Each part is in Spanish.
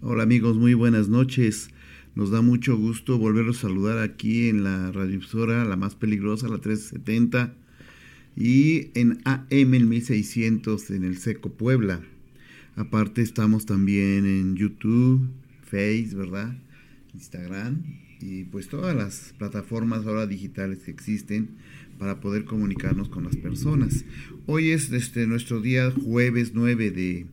Hola amigos, muy buenas noches. Nos da mucho gusto volverlos a saludar aquí en la radiodifusora, la más peligrosa, la 370, y en AM el 1600 en el Seco Puebla. Aparte estamos también en YouTube, Face, ¿verdad? Instagram y pues todas las plataformas ahora digitales que existen para poder comunicarnos con las personas. Hoy es este, nuestro día jueves 9 de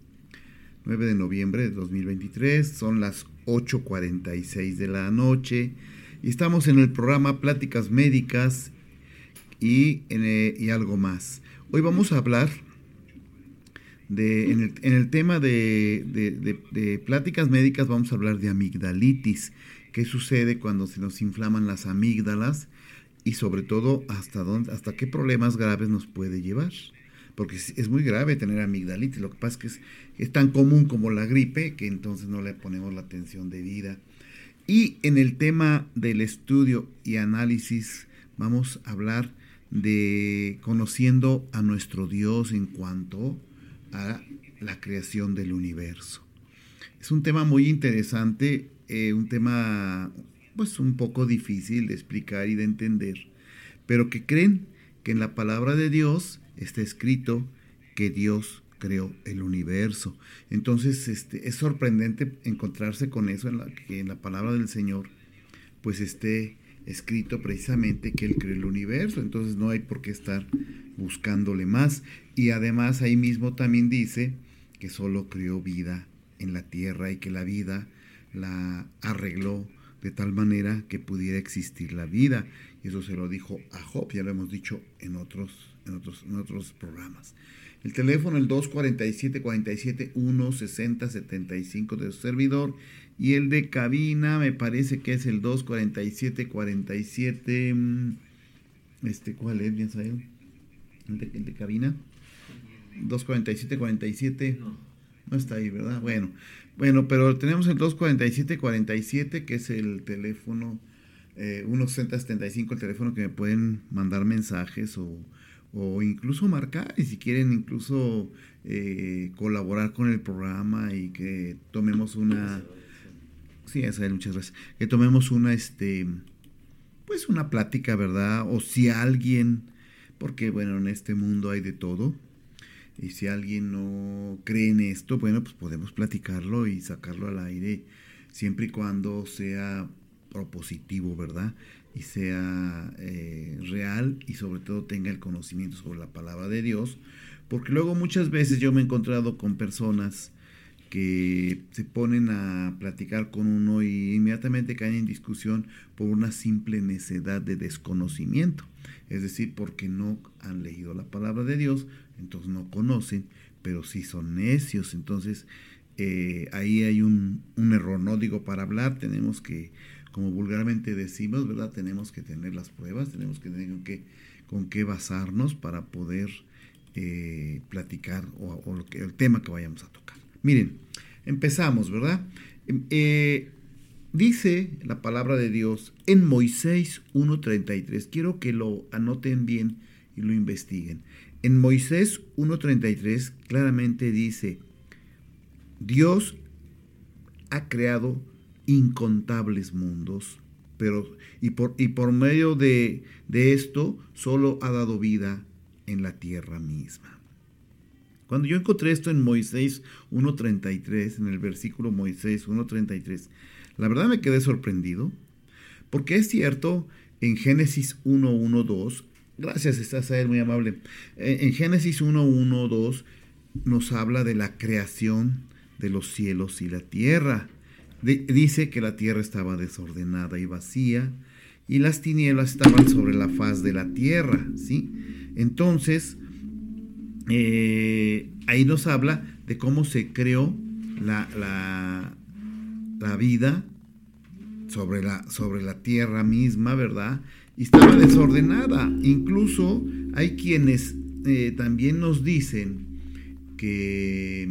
9 de noviembre de 2023, son las 8.46 de la noche y estamos en el programa Pláticas Médicas y, eh, y algo más. Hoy vamos a hablar de, en, el, tema de, de, pláticas médicas, vamos a hablar de amigdalitis, qué sucede cuando se nos inflaman las amígdalas y sobre todo hasta, dónde, hasta qué problemas graves nos puede llevar porque es, muy grave tener amigdalitis. Lo que pasa es que es, tan común como la gripe que entonces no le ponemos la atención debida. Y en el tema del estudio y análisis vamos a hablar de conociendo a nuestro Dios en cuanto a la creación del universo. Es un tema muy interesante, eh, un tema pues un poco difícil de explicar y de entender, pero que creen que en la palabra de Dios está escrito que Dios creó el universo. Entonces, este, es sorprendente encontrarse con eso en la, que en la palabra del Señor, pues esté escrito precisamente que Él creó el universo. Entonces no hay por qué estar buscándole más. Y además ahí mismo también dice que solo creó vida en la tierra y que la vida la arregló de tal manera que pudiera existir la vida. Y eso se lo dijo a Job, ya lo hemos dicho en otros en otros, en otros programas. El teléfono, el 247-47-160-75 de su servidor. Y el de cabina, me parece que es el 247-47. Mm, este, ¿Cuál es? ¿Bien saben? ¿El de, el de cabina? 247-47. No. no está ahí, ¿verdad? Bueno, bueno, pero tenemos el 247-47, que es el teléfono. Eh, 160-75, el teléfono que me pueden mandar mensajes o o incluso marcar y si quieren incluso eh, colaborar con el programa y que tomemos una sí muchas gracias. Que tomemos una este pues una plática verdad o si alguien porque bueno en este mundo hay de todo y si alguien no cree en esto bueno pues podemos platicarlo y sacarlo al aire siempre y cuando sea propositivo verdad y sea eh, real y sobre todo tenga el conocimiento sobre la palabra de Dios, porque luego muchas veces yo me he encontrado con personas que se ponen a platicar con uno y inmediatamente caen en discusión por una simple necedad de desconocimiento, es decir, porque no han leído la palabra de Dios, entonces no conocen, pero sí son necios, entonces eh, ahí hay un, un error, no digo para hablar, tenemos que como vulgarmente decimos, ¿verdad? Tenemos que tener las pruebas, tenemos que tener con qué, basarnos para poder eh, platicar o, el tema que vayamos a tocar. Miren, empezamos, ¿verdad? Em, eh, dice la palabra de Dios en Moisés 1.33, quiero que lo anoten bien y lo investiguen. En Moisés 1.33 claramente dice, Dios ha creado incontables mundos, pero y por, y por medio de, de esto solo ha dado vida en la tierra misma. Cuando yo encontré esto en Moisés 1.33, en el versículo Moisés 1.33, la verdad me quedé sorprendido, porque es cierto, en Génesis 1.1.2, gracias, estás a él muy amable, en Génesis 1.1.2 nos habla de la creación de los cielos y la tierra dice que la tierra estaba desordenada y vacía y las tinieblas estaban sobre la faz de la tierra, ¿sí? Entonces, eh, ahí nos habla de cómo se creó la, la, vida sobre la, sobre la tierra misma, ¿verdad? Y estaba desordenada. Incluso hay quienes eh, también nos dicen que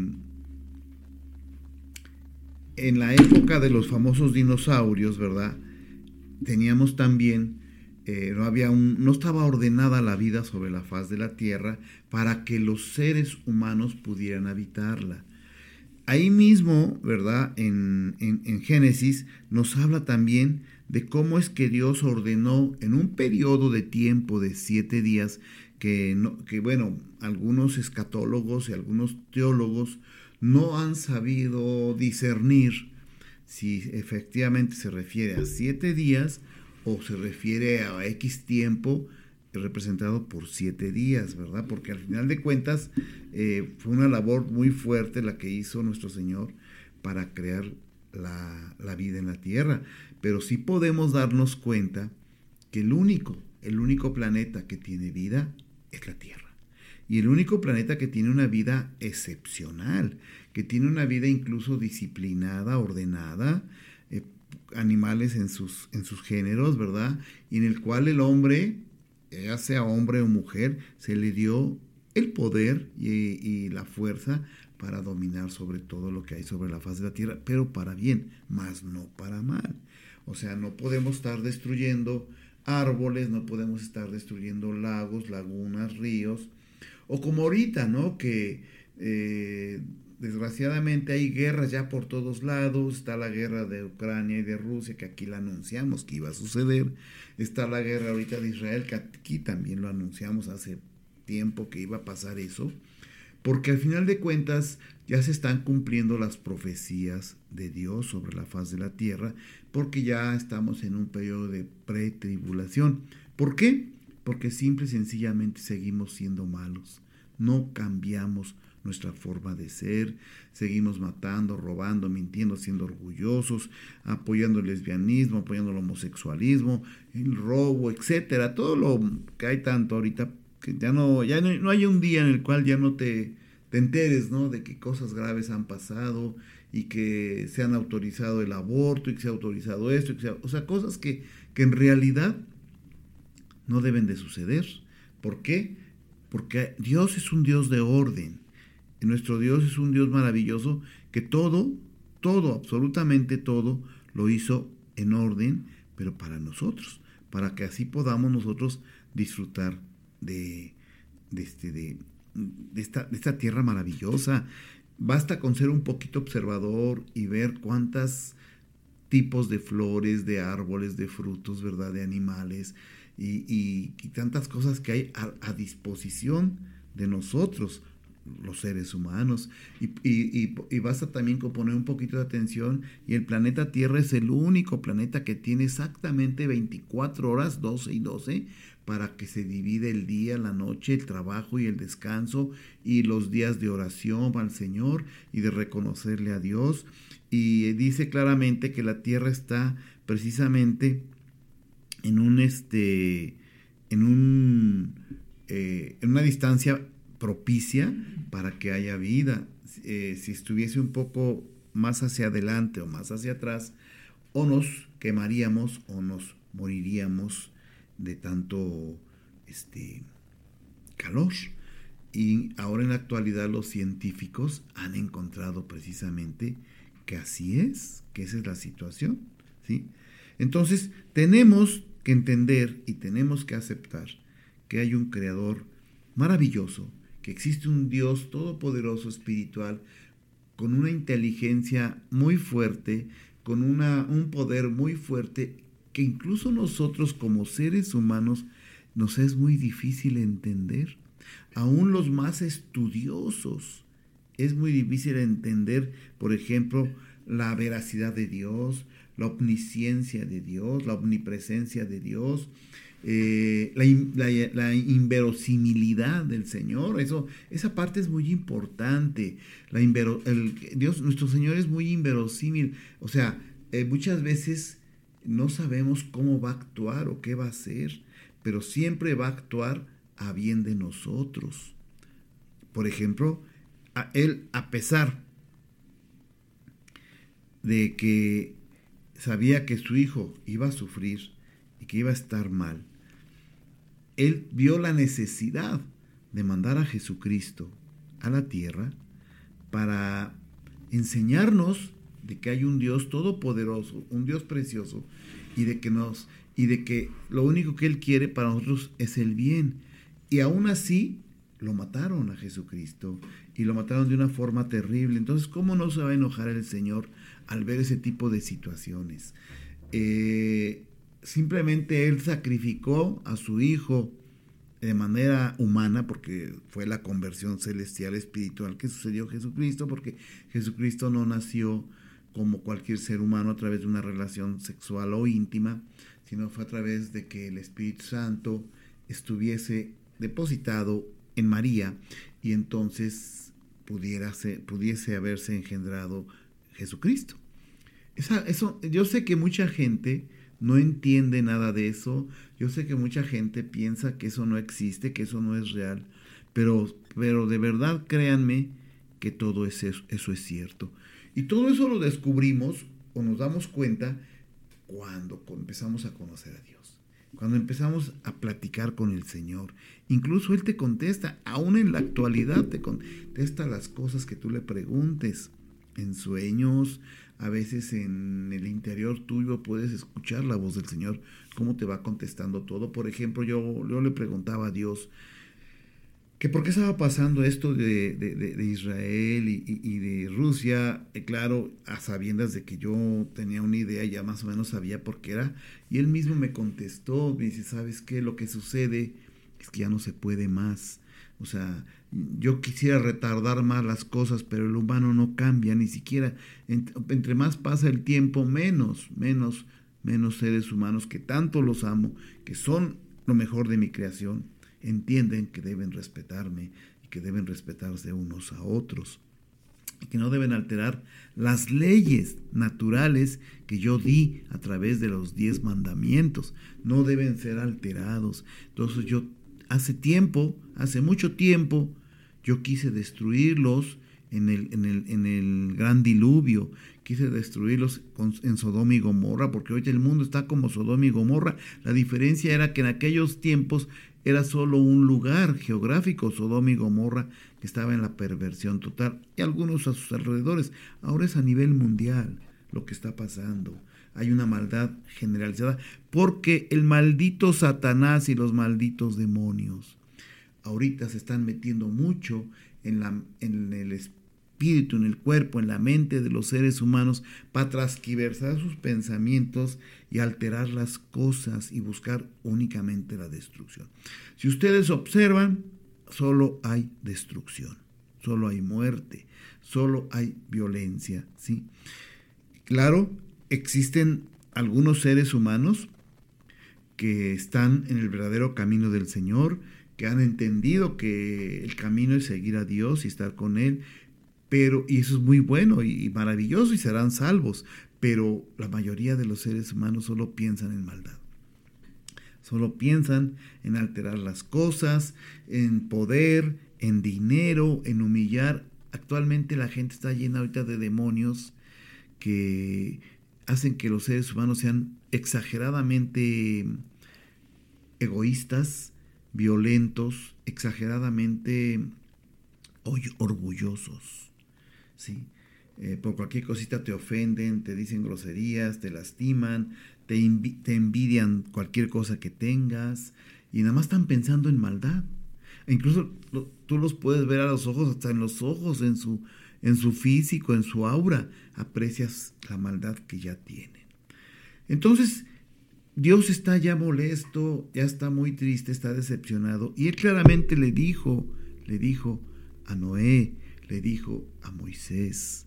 en la época de los famosos dinosaurios, ¿verdad? Teníamos también, eh, no, había un, no estaba ordenada la vida sobre la faz de la Tierra para que los seres humanos pudieran habitarla. ahí mismo, ¿verdad? En, en, Génesis nos habla también de cómo es que Dios ordenó en un periodo de tiempo de siete días que, no, que bueno, algunos escatólogos y algunos teólogos no han sabido discernir si efectivamente se refiere a siete días o se refiere a X tiempo representado por siete días, ¿verdad? Porque al final de cuentas eh, fue una labor muy fuerte la que hizo nuestro Señor para crear la, la, vida en la tierra. Pero sí podemos darnos cuenta que el único, el único planeta que tiene vida es la Tierra. Y el único planeta que tiene una vida excepcional, que tiene una vida incluso disciplinada, ordenada, eh, animales en sus, en sus géneros, ¿verdad? Y en el cual el hombre, ya sea hombre o mujer, se le dio el poder y, y, la fuerza para dominar sobre todo lo que hay sobre la faz de la tierra, pero para bien, más no para mal. O sea, no podemos estar destruyendo árboles, no podemos estar destruyendo lagos, lagunas, ríos, o como ahorita, ¿no? Que eh, desgraciadamente hay guerras ya por todos lados. Está la guerra de Ucrania y de Rusia, que aquí la anunciamos que iba a suceder. Está la guerra ahorita de Israel, que aquí también lo anunciamos hace tiempo que iba a pasar eso. Porque al final de cuentas ya se están cumpliendo las profecías de Dios sobre la faz de la tierra, porque ya estamos en un periodo de pretribulación. ¿Por qué? Porque simple y sencillamente seguimos siendo malos. No cambiamos nuestra forma de ser, seguimos matando, robando, mintiendo, siendo orgullosos, apoyando el lesbianismo, apoyando el homosexualismo, el robo, etcétera, todo lo que hay tanto ahorita que ya no ya no, hay un día en el cual ya no te, te enteres, ¿no? de que cosas graves han pasado y que se han autorizado el aborto y que se ha autorizado esto, o sea, cosas que, que en realidad no deben de suceder. ¿Por qué? Porque Dios es un Dios de orden. Nuestro Dios es un Dios maravilloso que todo, todo, absolutamente todo, lo hizo en orden, pero para nosotros, para que así podamos nosotros disfrutar de, de, este, de, esta, de esta tierra maravillosa. Basta con ser un poquito observador y ver cuántas tipos de flores, de árboles, de frutos, ¿verdad? De animales, y, tantas cosas que hay a, disposición de nosotros, los seres humanos. Y, y, basta también con poner un poquito de atención y el planeta Tierra es el único planeta que tiene exactamente 24 horas, 12 y 12, para que se divide el día, la noche, el trabajo y el descanso y los días de oración al Señor y de reconocerle a Dios. Y dice claramente que la Tierra está precisamente en un este en un eh, en una distancia propicia para que haya vida. Eh, si estuviese un poco más hacia adelante o más hacia atrás, o nos quemaríamos o nos moriríamos de tanto este calor. Y ahora en la actualidad los científicos han encontrado precisamente que así es, que esa es la situación, ¿sí? Entonces, tenemos que entender y tenemos que aceptar que hay un creador maravilloso, que existe un Dios todopoderoso espiritual con una inteligencia muy fuerte, con una, un poder muy fuerte que incluso nosotros como seres humanos nos es muy difícil entender. Aún los más estudiosos es muy difícil entender, por ejemplo, la veracidad de Dios, la omnisciencia de Dios, la omnipresencia de Dios, eh, la, inverosimilidad del Señor. Eso, esa parte es muy importante. La el, Dios, nuestro Señor es muy inverosímil. O sea, eh, muchas veces no sabemos cómo va a actuar o qué va a hacer, pero siempre va a actuar a bien de nosotros. Por ejemplo, Él, a pesar de que sabía que su hijo iba a sufrir y que iba a estar mal, él vio la necesidad de mandar a Jesucristo a la tierra para enseñarnos de que hay un Dios todopoderoso, un Dios precioso y de que nos y de que lo único que él quiere para nosotros es el bien. Y aún así lo mataron a Jesucristo y lo mataron de una forma terrible. Entonces, ¿cómo no se va a enojar el Señor al ver ese tipo de situaciones? Eh, simplemente Él sacrificó a su Hijo de manera humana, porque fue la conversión celestial espiritual que sucedió Jesucristo, porque Jesucristo no nació como cualquier ser humano a través de una relación sexual o íntima, sino fue a través de que el Espíritu Santo estuviese depositado en María y entonces pudiese haberse engendrado Jesucristo. eso, yo sé que mucha gente no entiende nada de eso, yo sé que mucha gente piensa que eso no existe, que eso no es real, pero, pero de verdad créanme que todo eso, eso es cierto. Y todo eso lo descubrimos o nos damos cuenta cuando empezamos a conocer a Dios cuando empezamos a platicar con el Señor. Incluso Él te contesta, aún en la actualidad te contesta las cosas que tú le preguntes. En sueños, a veces en el interior tuyo puedes escuchar la voz del Señor, cómo te va contestando todo. Por ejemplo, yo, yo le preguntaba a Dios, que por qué estaba pasando esto de, Israel y, de Rusia, eh, claro, a sabiendas de que yo tenía una idea, ya más o menos sabía por qué era, y él mismo me contestó, me dice, ¿sabes qué? Lo que sucede es que ya no se puede más. O sea, yo quisiera retardar más las cosas, pero el humano no cambia, ni siquiera, entre más pasa el tiempo, menos, menos, menos seres humanos que tanto los amo, que son lo mejor de mi creación entienden que deben respetarme y que deben respetarse unos a otros que no deben alterar las leyes naturales que yo di a través de los diez mandamientos. No deben ser alterados. Entonces yo hace tiempo, hace mucho tiempo, yo quise destruirlos en el, en el, en el gran diluvio, quise destruirlos en Sodoma y Gomorra, porque hoy el mundo está como Sodoma y Gomorra. La diferencia era que en aquellos tiempos era solo un lugar geográfico, Sodoma y Gomorra, que estaba en la perversión total, y algunos a sus alrededores. Ahora es a nivel mundial lo que está pasando. Hay una maldad generalizada, porque el maldito Satanás y los malditos demonios ahorita se están metiendo mucho en, la, en el espíritu, en el cuerpo, en la mente de los seres humanos para transquiversar sus pensamientos y alterar las cosas y buscar únicamente la destrucción. Si ustedes observan, solo hay destrucción, solo hay muerte, solo hay violencia, ¿sí? Claro, existen algunos seres humanos que están en el verdadero camino del Señor, que han entendido que el camino es seguir a Dios y estar con Él, pero, y eso es muy bueno y, maravilloso y serán salvos, pero la mayoría de los seres humanos solo piensan en maldad. Solo piensan en alterar las cosas, en poder, en dinero, en humillar. Actualmente la gente está llena ahorita de demonios que hacen que los seres humanos sean exageradamente egoístas, violentos, exageradamente orgullosos. ¿sí? Eh, por cualquier cosita te ofenden, te dicen groserías, te lastiman, te, te envidian cualquier cosa que tengas y nada más están pensando en maldad. E incluso tú los puedes ver a los ojos, hasta en los ojos, en su, en su físico, en su aura, aprecias la maldad que ya tienen. Entonces, Dios está ya molesto, ya está muy triste, está decepcionado, y él claramente le dijo, le dijo a Noé, le dijo a Moisés.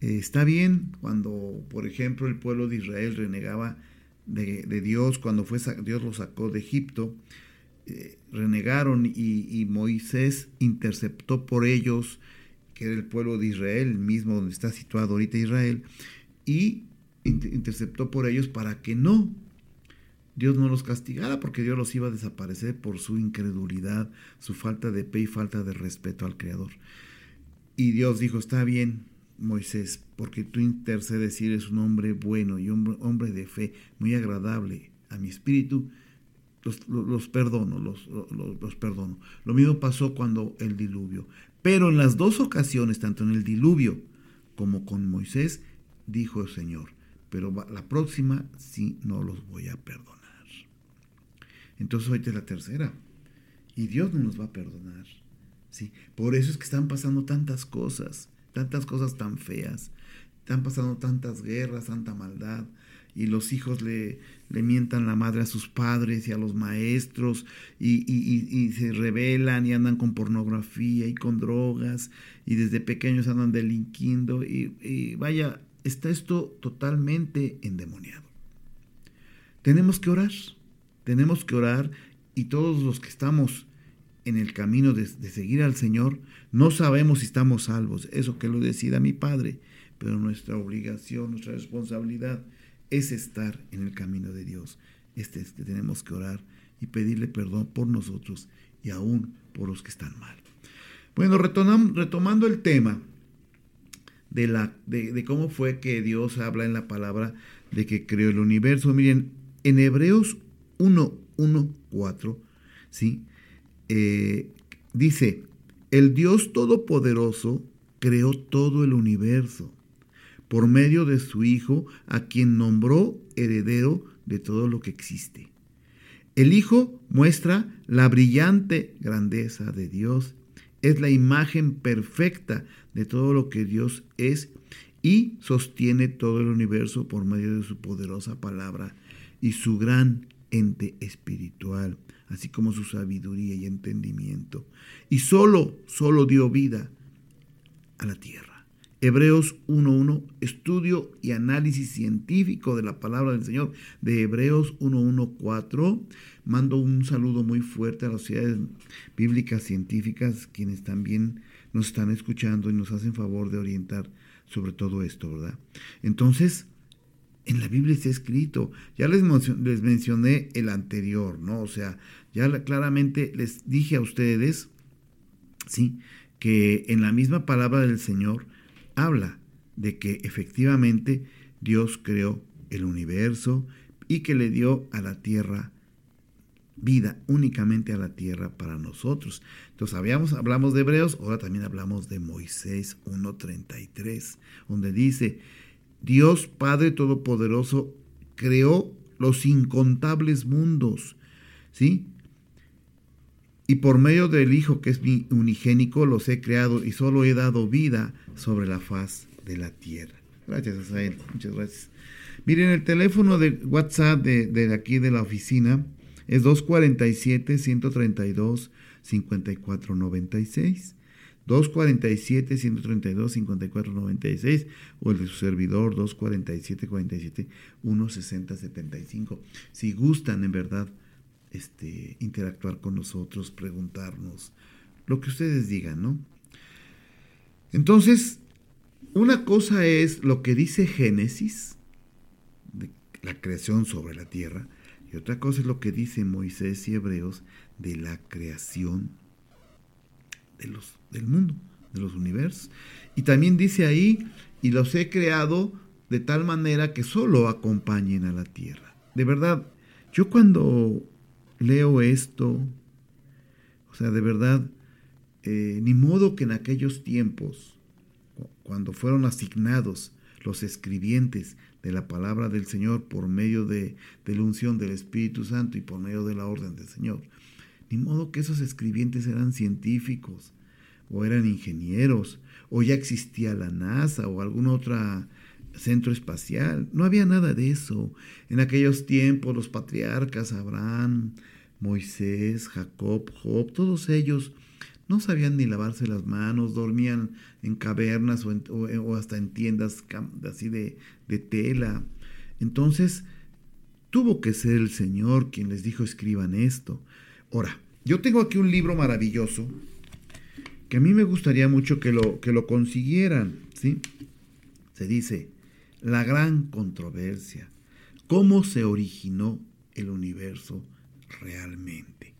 Eh, está bien cuando, por ejemplo, el pueblo de Israel renegaba de, Dios, cuando fue, Dios lo sacó de Egipto, eh, renegaron y, Moisés interceptó por ellos, que era el pueblo de Israel, el mismo donde está situado ahorita Israel, y interceptó por ellos para que no Dios no los castigara porque Dios los iba a desaparecer por su incredulidad, su falta de fe y falta de respeto al Creador. Y Dios dijo, está bien, Moisés, porque tú intercedes y eres un hombre bueno y un hombre de fe, muy agradable a mi espíritu, los, perdono, los, los, perdono. Lo mismo pasó cuando el diluvio. Pero en las dos ocasiones, tanto en el diluvio como con Moisés, dijo el Señor, pero la próxima sí no los voy a perdonar. Entonces hoy es la tercera. Y Dios no nos va a perdonar. ¿sí? Por eso es que están pasando tantas cosas, tantas cosas tan feas. Están pasando tantas guerras, tanta maldad. Y los hijos le, le mientan la madre a sus padres y a los maestros y, y, se rebelan y andan con pornografía y con drogas y desde pequeños andan delinquiendo y, y vaya, está esto totalmente endemoniado. Tenemos que orar, tenemos que orar y todos los que estamos en el camino de, seguir al Señor, no sabemos si estamos salvos, eso que lo decida mi Padre, pero nuestra obligación, nuestra responsabilidad es estar en el camino de Dios. Este es que tenemos que orar y pedirle perdón por nosotros y aún por los que están mal. Bueno, retomando el tema de, la, de, de cómo fue que Dios habla en la palabra de que creó el universo. Miren, en Hebreos 1, 1, 4, ¿sí? Eh, dice, el Dios Todopoderoso creó todo el universo por medio de su Hijo, a quien nombró heredero de todo lo que existe. El Hijo muestra la brillante grandeza de Dios, es la imagen perfecta de todo lo que Dios es y sostiene todo el universo por medio de su poderosa palabra y su gran ente espiritual, así como su sabiduría y entendimiento. Y solo, solo dio vida a la tierra. Hebreos 1.1, estudio y análisis científico de la palabra del Señor. De Hebreos 1.1.4, mando un saludo muy fuerte a las sociedades bíblicas científicas, quienes también nos están escuchando y nos hacen favor de orientar sobre todo esto, ¿verdad? Entonces, en la Biblia está escrito. Ya les, les mencioné el anterior, ¿no? O sea, ya claramente les dije a ustedes, ¿sí? Que en la misma palabra del Señor habla de que efectivamente Dios creó el universo y que le dio a la tierra vida, únicamente a la tierra para nosotros. Entonces habíamos, hablamos de Hebreos, ahora también hablamos de Moisés 1.33, donde dice, Dios Padre Todopoderoso creó los incontables mundos, ¿sí? Y por medio del Hijo, que es mi unigénico, los he creado y solo he dado vida sobre la faz de la tierra. Gracias a muchas gracias. Miren, el teléfono de WhatsApp de, de aquí de la oficina es 247-132-5496. 247-132-5496 o el de su servidor 247-47-160-75. Si gustan en verdad este, interactuar con nosotros, preguntarnos, lo que ustedes digan, ¿no? Entonces, una cosa es lo que dice Génesis, de la creación sobre la tierra, y otra cosa es lo que dice Moisés y Hebreos de la creación de los, del mundo, de los universos. Y también dice ahí, y los he creado de tal manera que solo acompañen a la tierra. De verdad, yo cuando leo esto, o sea, de verdad, eh, ni modo que en aquellos tiempos, cuando fueron asignados los escribientes de la palabra del Señor por medio de, de la unción del Espíritu Santo y por medio de la orden del Señor, ni modo que esos escribientes eran científicos o eran ingenieros o ya existía la NASA o algún otro centro espacial. No había nada de eso. En aquellos tiempos los patriarcas, Abraham, Moisés, Jacob, Job, todos ellos no sabían ni lavarse las manos, dormían en cavernas o, hasta en tiendas así de, de tela. Entonces, tuvo que ser el Señor quien les dijo escriban esto. Ahora, yo tengo aquí un libro maravilloso que a mí me gustaría mucho que lo, que lo consiguieran, ¿sí? Se dice, la gran controversia, cómo se originó el universo realmente.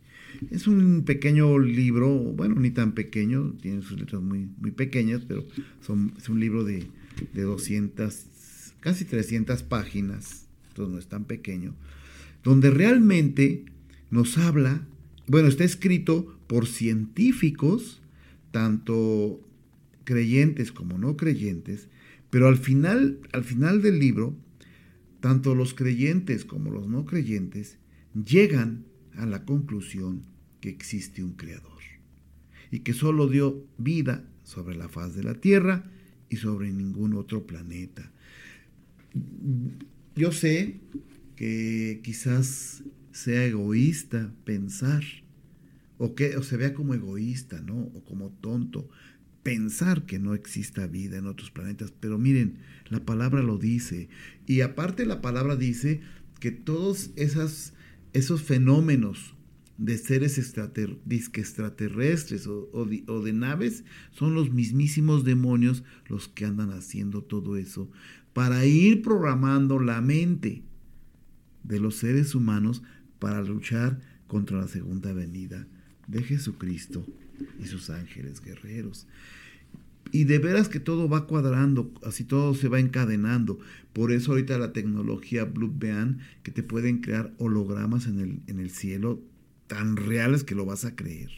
Es un pequeño libro, bueno, ni tan pequeño, tiene sus letras muy, muy pequeñas, pero es un libro de, de 200, casi 300 páginas, entonces no es tan pequeño, donde realmente nos habla bueno, está escrito por científicos, tanto creyentes como no creyentes, pero al final, al final del libro, tanto los creyentes como los no creyentes llegan a la conclusión que existe un creador y que solo dio vida sobre la faz de la Tierra y sobre ningún otro planeta. Yo sé que quizás sea egoísta pensar, o que o se vea como egoísta, ¿no? O como tonto, pensar que no exista vida en otros planetas. Pero miren, la palabra lo dice. Y aparte la palabra dice que todos esas, esos fenómenos de seres extraterrestres o, o, de, naves son los mismísimos demonios los que andan haciendo todo eso para ir programando la mente de los seres humanos para luchar contra la segunda venida de Jesucristo y sus ángeles guerreros. Y de veras que todo va cuadrando, así todo se va encadenando. Por eso ahorita la tecnología Blue Bean, que te pueden crear hologramas en el, en el cielo tan reales que lo vas a creer.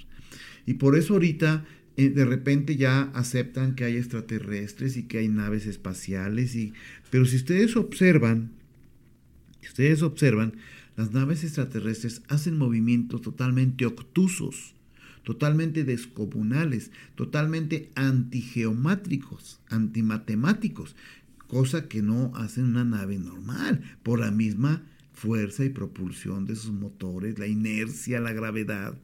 Y por eso ahorita eh, de repente ya aceptan que hay extraterrestres y que hay naves espaciales. Y, pero si ustedes observan, si ustedes observan, las naves extraterrestres hacen movimientos totalmente obtusos, totalmente descomunales, totalmente antigeomátricos, antimatemáticos, cosa que no hacen una nave normal, por la misma fuerza y propulsión de sus motores, la inercia, la gravedad.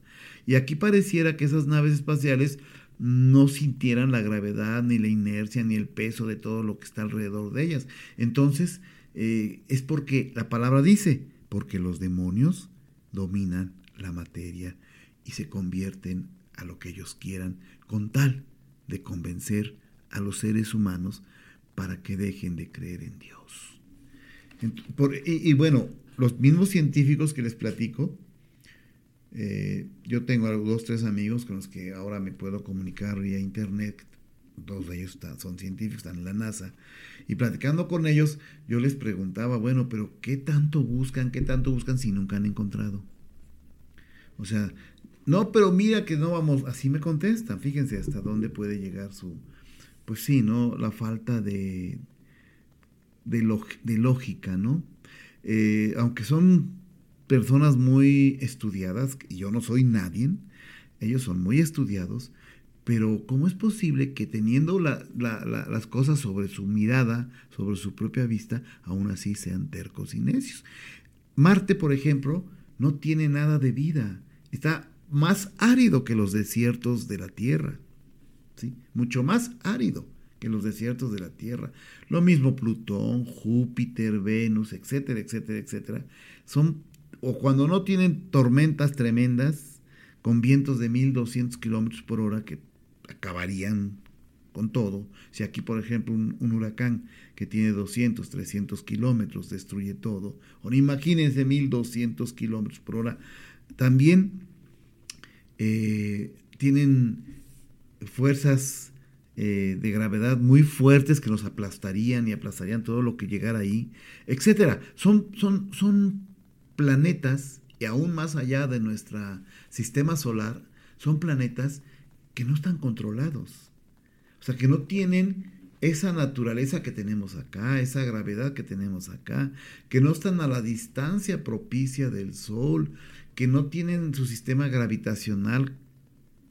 Y aquí pareciera que esas naves espaciales no sintieran la gravedad, ni la inercia, ni el peso de todo lo que está alrededor de ellas. Entonces, eh, es porque la palabra dice, porque los demonios dominan la materia y se convierten a lo que ellos quieran con tal de convencer a los seres humanos para que dejen de creer en Dios. y, bueno, los mismos científicos que les platico, eh, yo tengo dos, tres amigos con los que ahora me puedo comunicar vía internet, dos de ellos son científicos, están en la NASA, y platicando con ellos, yo les preguntaba, bueno, pero ¿qué tanto buscan? ¿Qué tanto buscan si nunca han encontrado? O sea, no, pero mira que no vamos, así me contestan, fíjense hasta dónde puede llegar su, pues sí, ¿no? La falta de, de, de lógica, ¿no? Eh, aunque son personas muy estudiadas, y yo no soy nadie, ellos son muy estudiados, pero ¿cómo es posible que teniendo las cosas sobre su mirada, sobre su propia vista, aún así sean tercos y necios? Marte, por ejemplo, no tiene nada de vida, está más árido que los desiertos de la Tierra, ¿sí? mucho más árido en los desiertos de la Tierra. Lo mismo Plutón, Júpiter, Venus, etcétera, etcétera, etcétera. Son, o cuando no tienen tormentas tremendas, con vientos de 1200 kilómetros por hora que acabarían con todo. Si aquí, por ejemplo, un, huracán que tiene 200, 300 kilómetros destruye todo, o imagínense 1200 kilómetros por hora, también eh, tienen fuerzas eh, de gravedad muy fuertes que nos aplastarían y aplastarían todo lo que llegara ahí, etcétera. Son, son, son planetas, y aún más allá de nuestro sistema solar, son planetas que no están controlados. O sea, que no tienen esa naturaleza que tenemos acá, esa gravedad que tenemos acá, que no están a la distancia propicia del Sol, que no tienen su sistema gravitacional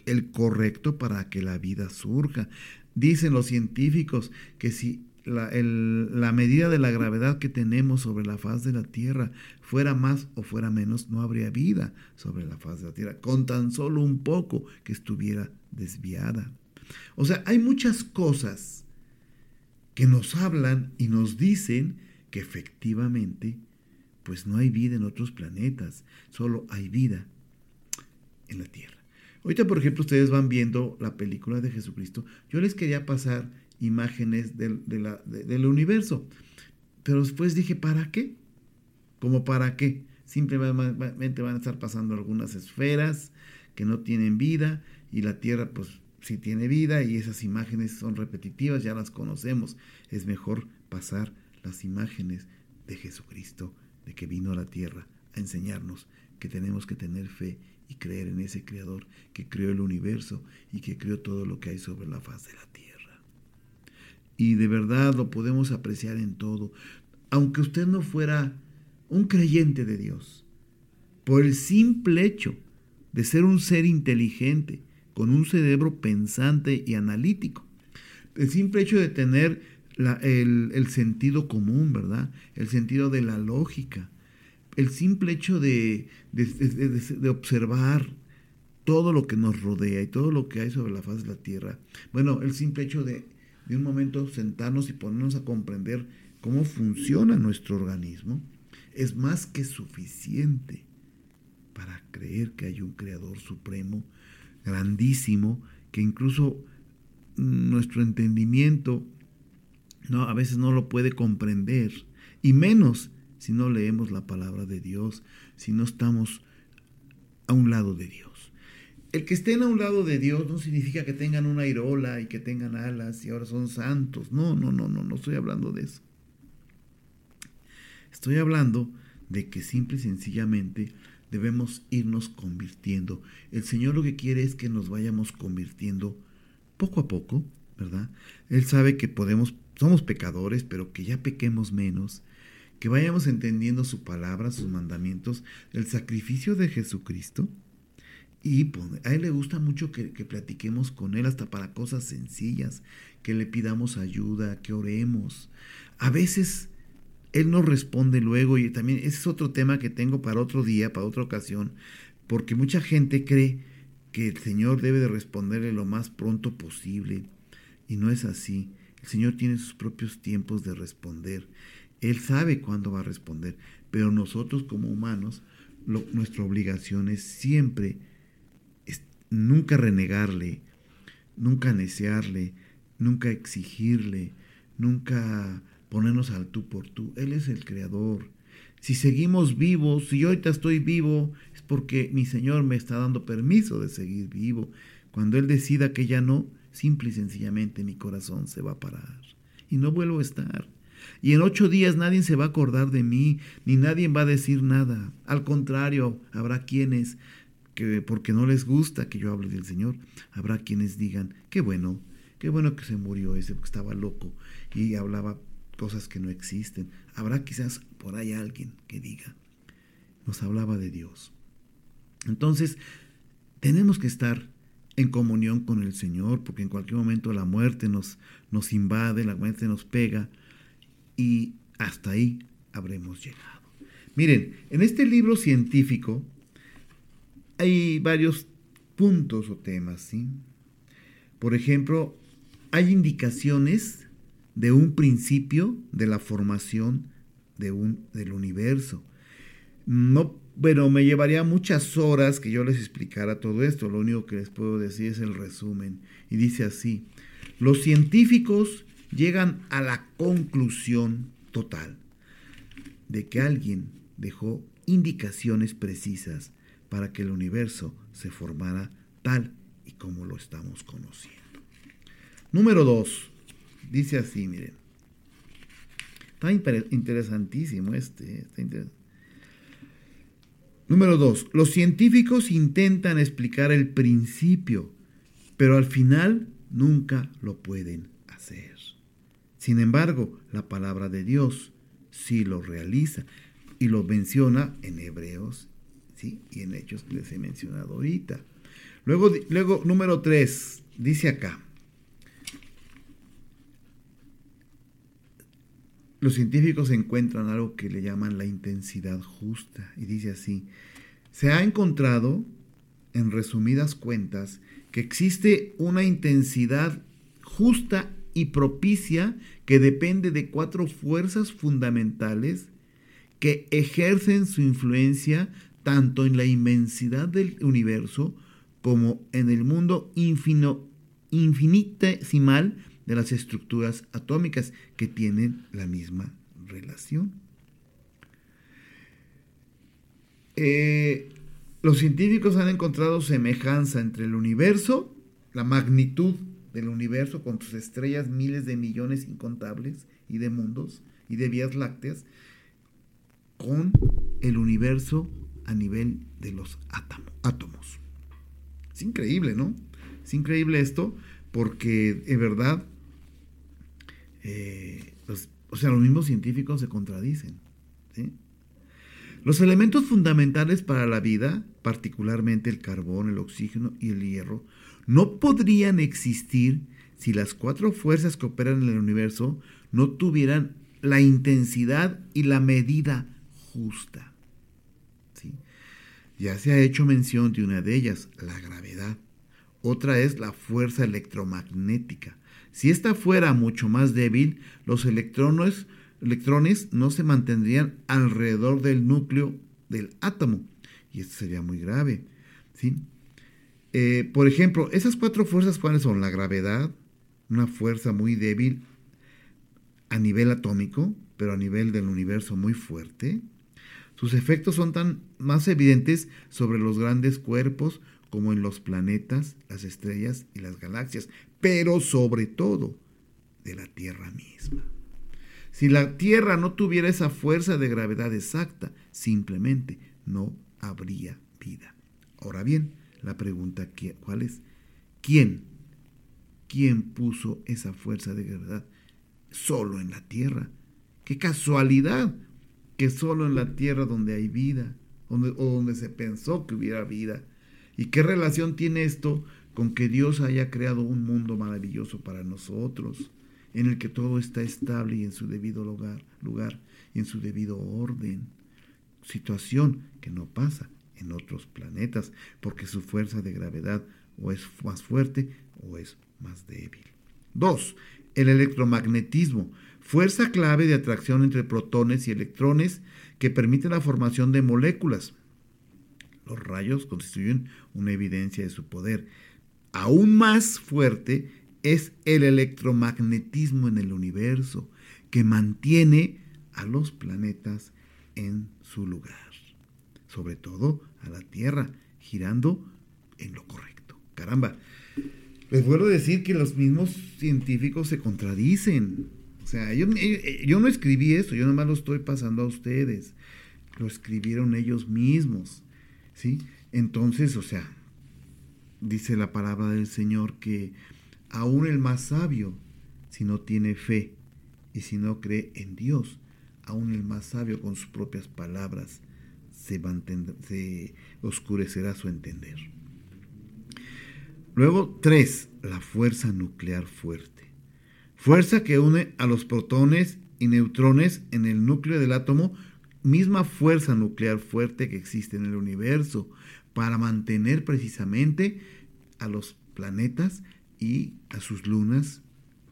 el correcto para que la vida surja. Dicen los científicos que si la, la, medida de la gravedad que tenemos sobre la faz de la Tierra fuera más o fuera menos, no habría vida sobre la faz de la Tierra, con tan solo un poco que estuviera desviada. O sea, hay muchas cosas que nos hablan y nos dicen que efectivamente, pues no hay vida en otros planetas, solo hay vida en la Tierra. Ahorita, por ejemplo, ustedes van viendo la película de Jesucristo. Yo les quería pasar imágenes del, del universo. Pero después dije, ¿para qué? ¿Cómo para qué? Simplemente van a estar pasando algunas esferas que no tienen vida y la Tierra pues sí tiene vida y esas imágenes son repetitivas, ya las conocemos. Es mejor pasar las imágenes de Jesucristo, de que vino a la Tierra a enseñarnos que tenemos que tener fe y creer en ese Creador que creó el universo y que creó todo lo que hay sobre la faz de la tierra. Y de verdad lo podemos apreciar en todo. Aunque usted no fuera un creyente de Dios, por el simple hecho de ser un ser inteligente, con un cerebro pensante y analítico. El simple hecho de tener el, sentido común, ¿verdad? El sentido de la lógica. El simple hecho de, de, observar todo lo que nos rodea y todo lo que hay sobre la faz de la tierra. Bueno, el simple hecho de, de un momento sentarnos y ponernos a comprender cómo funciona nuestro organismo es más que suficiente para creer que hay un creador supremo, grandísimo, que incluso nuestro entendimiento no, a veces no lo puede comprender, y menos si no leemos la palabra de Dios, si no estamos a un lado de Dios. El que estén a un lado de Dios no significa que tengan una irola y que tengan alas y ahora son santos. No, no, no, no, no estoy hablando de eso. Estoy hablando de que simple y sencillamente debemos irnos convirtiendo. El Señor lo que quiere es que nos vayamos convirtiendo poco a poco, ¿verdad? Él sabe que podemos, somos pecadores, pero que ya pequemos menos, que vayamos entendiendo su palabra, sus mandamientos, el sacrificio de Jesucristo. Y pues, a Él le gusta mucho que, que platiquemos con Él hasta para cosas sencillas, que le pidamos ayuda, que oremos. A veces él nos responde luego y también ese es otro tema que tengo para otro día, para otra ocasión, porque mucha gente cree que el Señor debe de responderle lo más pronto posible y no es así. El Señor tiene sus propios tiempos de responder. Él sabe cuándo va a responder, pero nosotros como humanos, nuestra obligación es siempre nunca renegarle, nunca necearle, nunca exigirle, nunca ponernos al tú por tú. Él es el creador. Si seguimos vivos, si yo ahorita estoy vivo, es porque mi Señor me está dando permiso de seguir vivo. Cuando Él decida que ya no, simple y sencillamente mi corazón se va a parar y no vuelvo a estar. Y en ocho días nadie se va a acordar de mí, ni nadie va a decir nada. Al contrario, habrá quienes, que porque no les gusta que yo hable del Señor, habrá quienes digan, qué bueno, qué bueno que se murió ese, porque estaba loco y hablaba cosas que no existen. Habrá quizás por ahí alguien que diga, nos hablaba de Dios. Entonces, tenemos que estar en comunión con el Señor, porque en cualquier momento la muerte nos, nos invade, la muerte nos pega, y hasta ahí habremos llegado. Miren, en este libro científico hay varios puntos o temas, ¿sí? Por ejemplo, hay indicaciones de un principio de la formación de un, del universo. No, bueno, me llevaría muchas horas que yo les explicara todo esto. Lo único que les puedo decir es el resumen. Y dice así, los científicos llegan a la conclusión total de que alguien dejó indicaciones precisas para que el universo se formara tal y como lo estamos conociendo. Número dos, Dice así, miren. Está interesantísimo este. Número dos, los científicos intentan explicar el principio, pero al final nunca lo pueden hacer. Sin embargo, la palabra de Dios sí lo realiza y lo menciona en Hebreos ¿sí? y en Hechos que les he mencionado ahorita. Luego, luego número tres, dice acá, Los científicos encuentran algo que le llaman la intensidad justa y dice así, se ha encontrado, en resumidas cuentas, que existe una intensidad justa y propicia que depende de cuatro fuerzas fundamentales que ejercen su influencia tanto en la inmensidad del universo como en el mundo infinitesimal de las estructuras atómicas que tienen la misma relación. Eh, los científicos han encontrado semejanza entre el universo, la magnitud del universo con sus estrellas, miles de millones incontables y de mundos y de vías lácteas, con el universo a nivel de los átomos. Es increíble, ¿no? Es increíble esto porque de verdad eh, pues, o sea, los mismos científicos se contradicen. Los elementos fundamentales para la vida, particularmente el carbón, el oxígeno y el hierro, no podrían existir si las cuatro fuerzas que operan en el universo no tuvieran la intensidad y la medida justa. Ya se ha hecho mención de una de ellas, la gravedad. Otra es la fuerza electromagnética. Si esta fuera mucho más débil, los electrones, electrones no se mantendrían alrededor del núcleo del átomo. Y esto sería muy grave. ¿sí? Eh, por ejemplo, esas cuatro fuerzas, ¿cuáles son? La gravedad, una fuerza muy débil a nivel atómico, pero a nivel del universo muy fuerte. Sus efectos son tan más evidentes sobre los grandes cuerpos como en los planetas, las estrellas y las galaxias, pero sobre todo de la Tierra misma. Si la Tierra no tuviera esa fuerza de gravedad exacta, simplemente no habría vida. Ahora bien, la pregunta ¿cuál es? ¿Quién? ¿Quién puso esa fuerza de gravedad solo en la Tierra? ¡Qué casualidad! Que solo en la Tierra donde hay vida, o donde se pensó que hubiera vida. ¿Y qué relación tiene esto con que Dios haya creado un mundo maravilloso para nosotros, en el que todo está estable y en su debido lugar, y en su debido orden? Situación que no pasa en otros planetas, porque su fuerza de gravedad o es más fuerte o es más débil. 2. El electromagnetismo, fuerza clave de atracción entre protones y electrones que permite la formación de moléculas. Los rayos constituyen una evidencia de su poder. Aún más fuerte es el electromagnetismo en el universo, que mantiene a los planetas en su lugar sobre todo a la Tierra, girando en lo correcto. Caramba, les vuelvo a decir que los mismos científicos se contradicen. O sea, yo, yo no escribí eso, yo nomás lo estoy pasando a ustedes. Lo escribieron ellos mismos. ¿Sí? Entonces, o sea, dice la palabra del Señor que aún el más sabio, si no tiene fe y si no cree en Dios, aún el más sabio con sus propias palabras, se, oscurecerá su entender. Luego, tres, la fuerza nuclear fuerte. Fuerza que une a los protones y neutrones en el núcleo del átomo, misma fuerza nuclear fuerte que existe en el universo, para mantener precisamente a los planetas y a sus lunas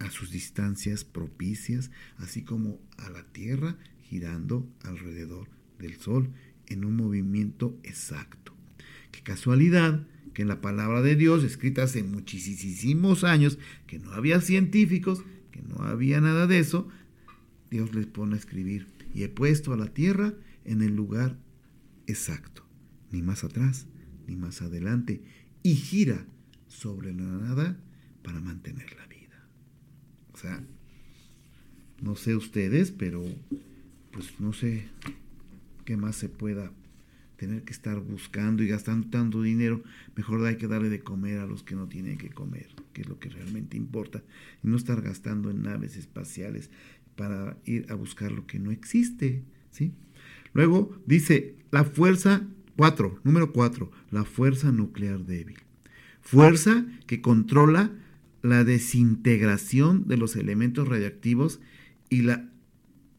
a sus distancias propicias, así como a la Tierra girando alrededor del Sol en un movimiento exacto. Qué casualidad que en la palabra de Dios, escrita hace muchísimos años, que no había científicos, que no había nada de eso, Dios les pone a escribir, y he puesto a la tierra en el lugar exacto, ni más atrás, ni más adelante, y gira sobre la nada para mantener la vida. O sea, no sé ustedes, pero pues no sé qué más se pueda tener que estar buscando y gastando tanto dinero, mejor hay que darle de comer a los que no tienen que comer, que es lo que realmente importa, y no estar gastando en naves espaciales para ir a buscar lo que no existe, ¿sí? Luego dice la fuerza 4, número 4, la fuerza nuclear débil. Fuerza que controla la desintegración de los elementos radiactivos y la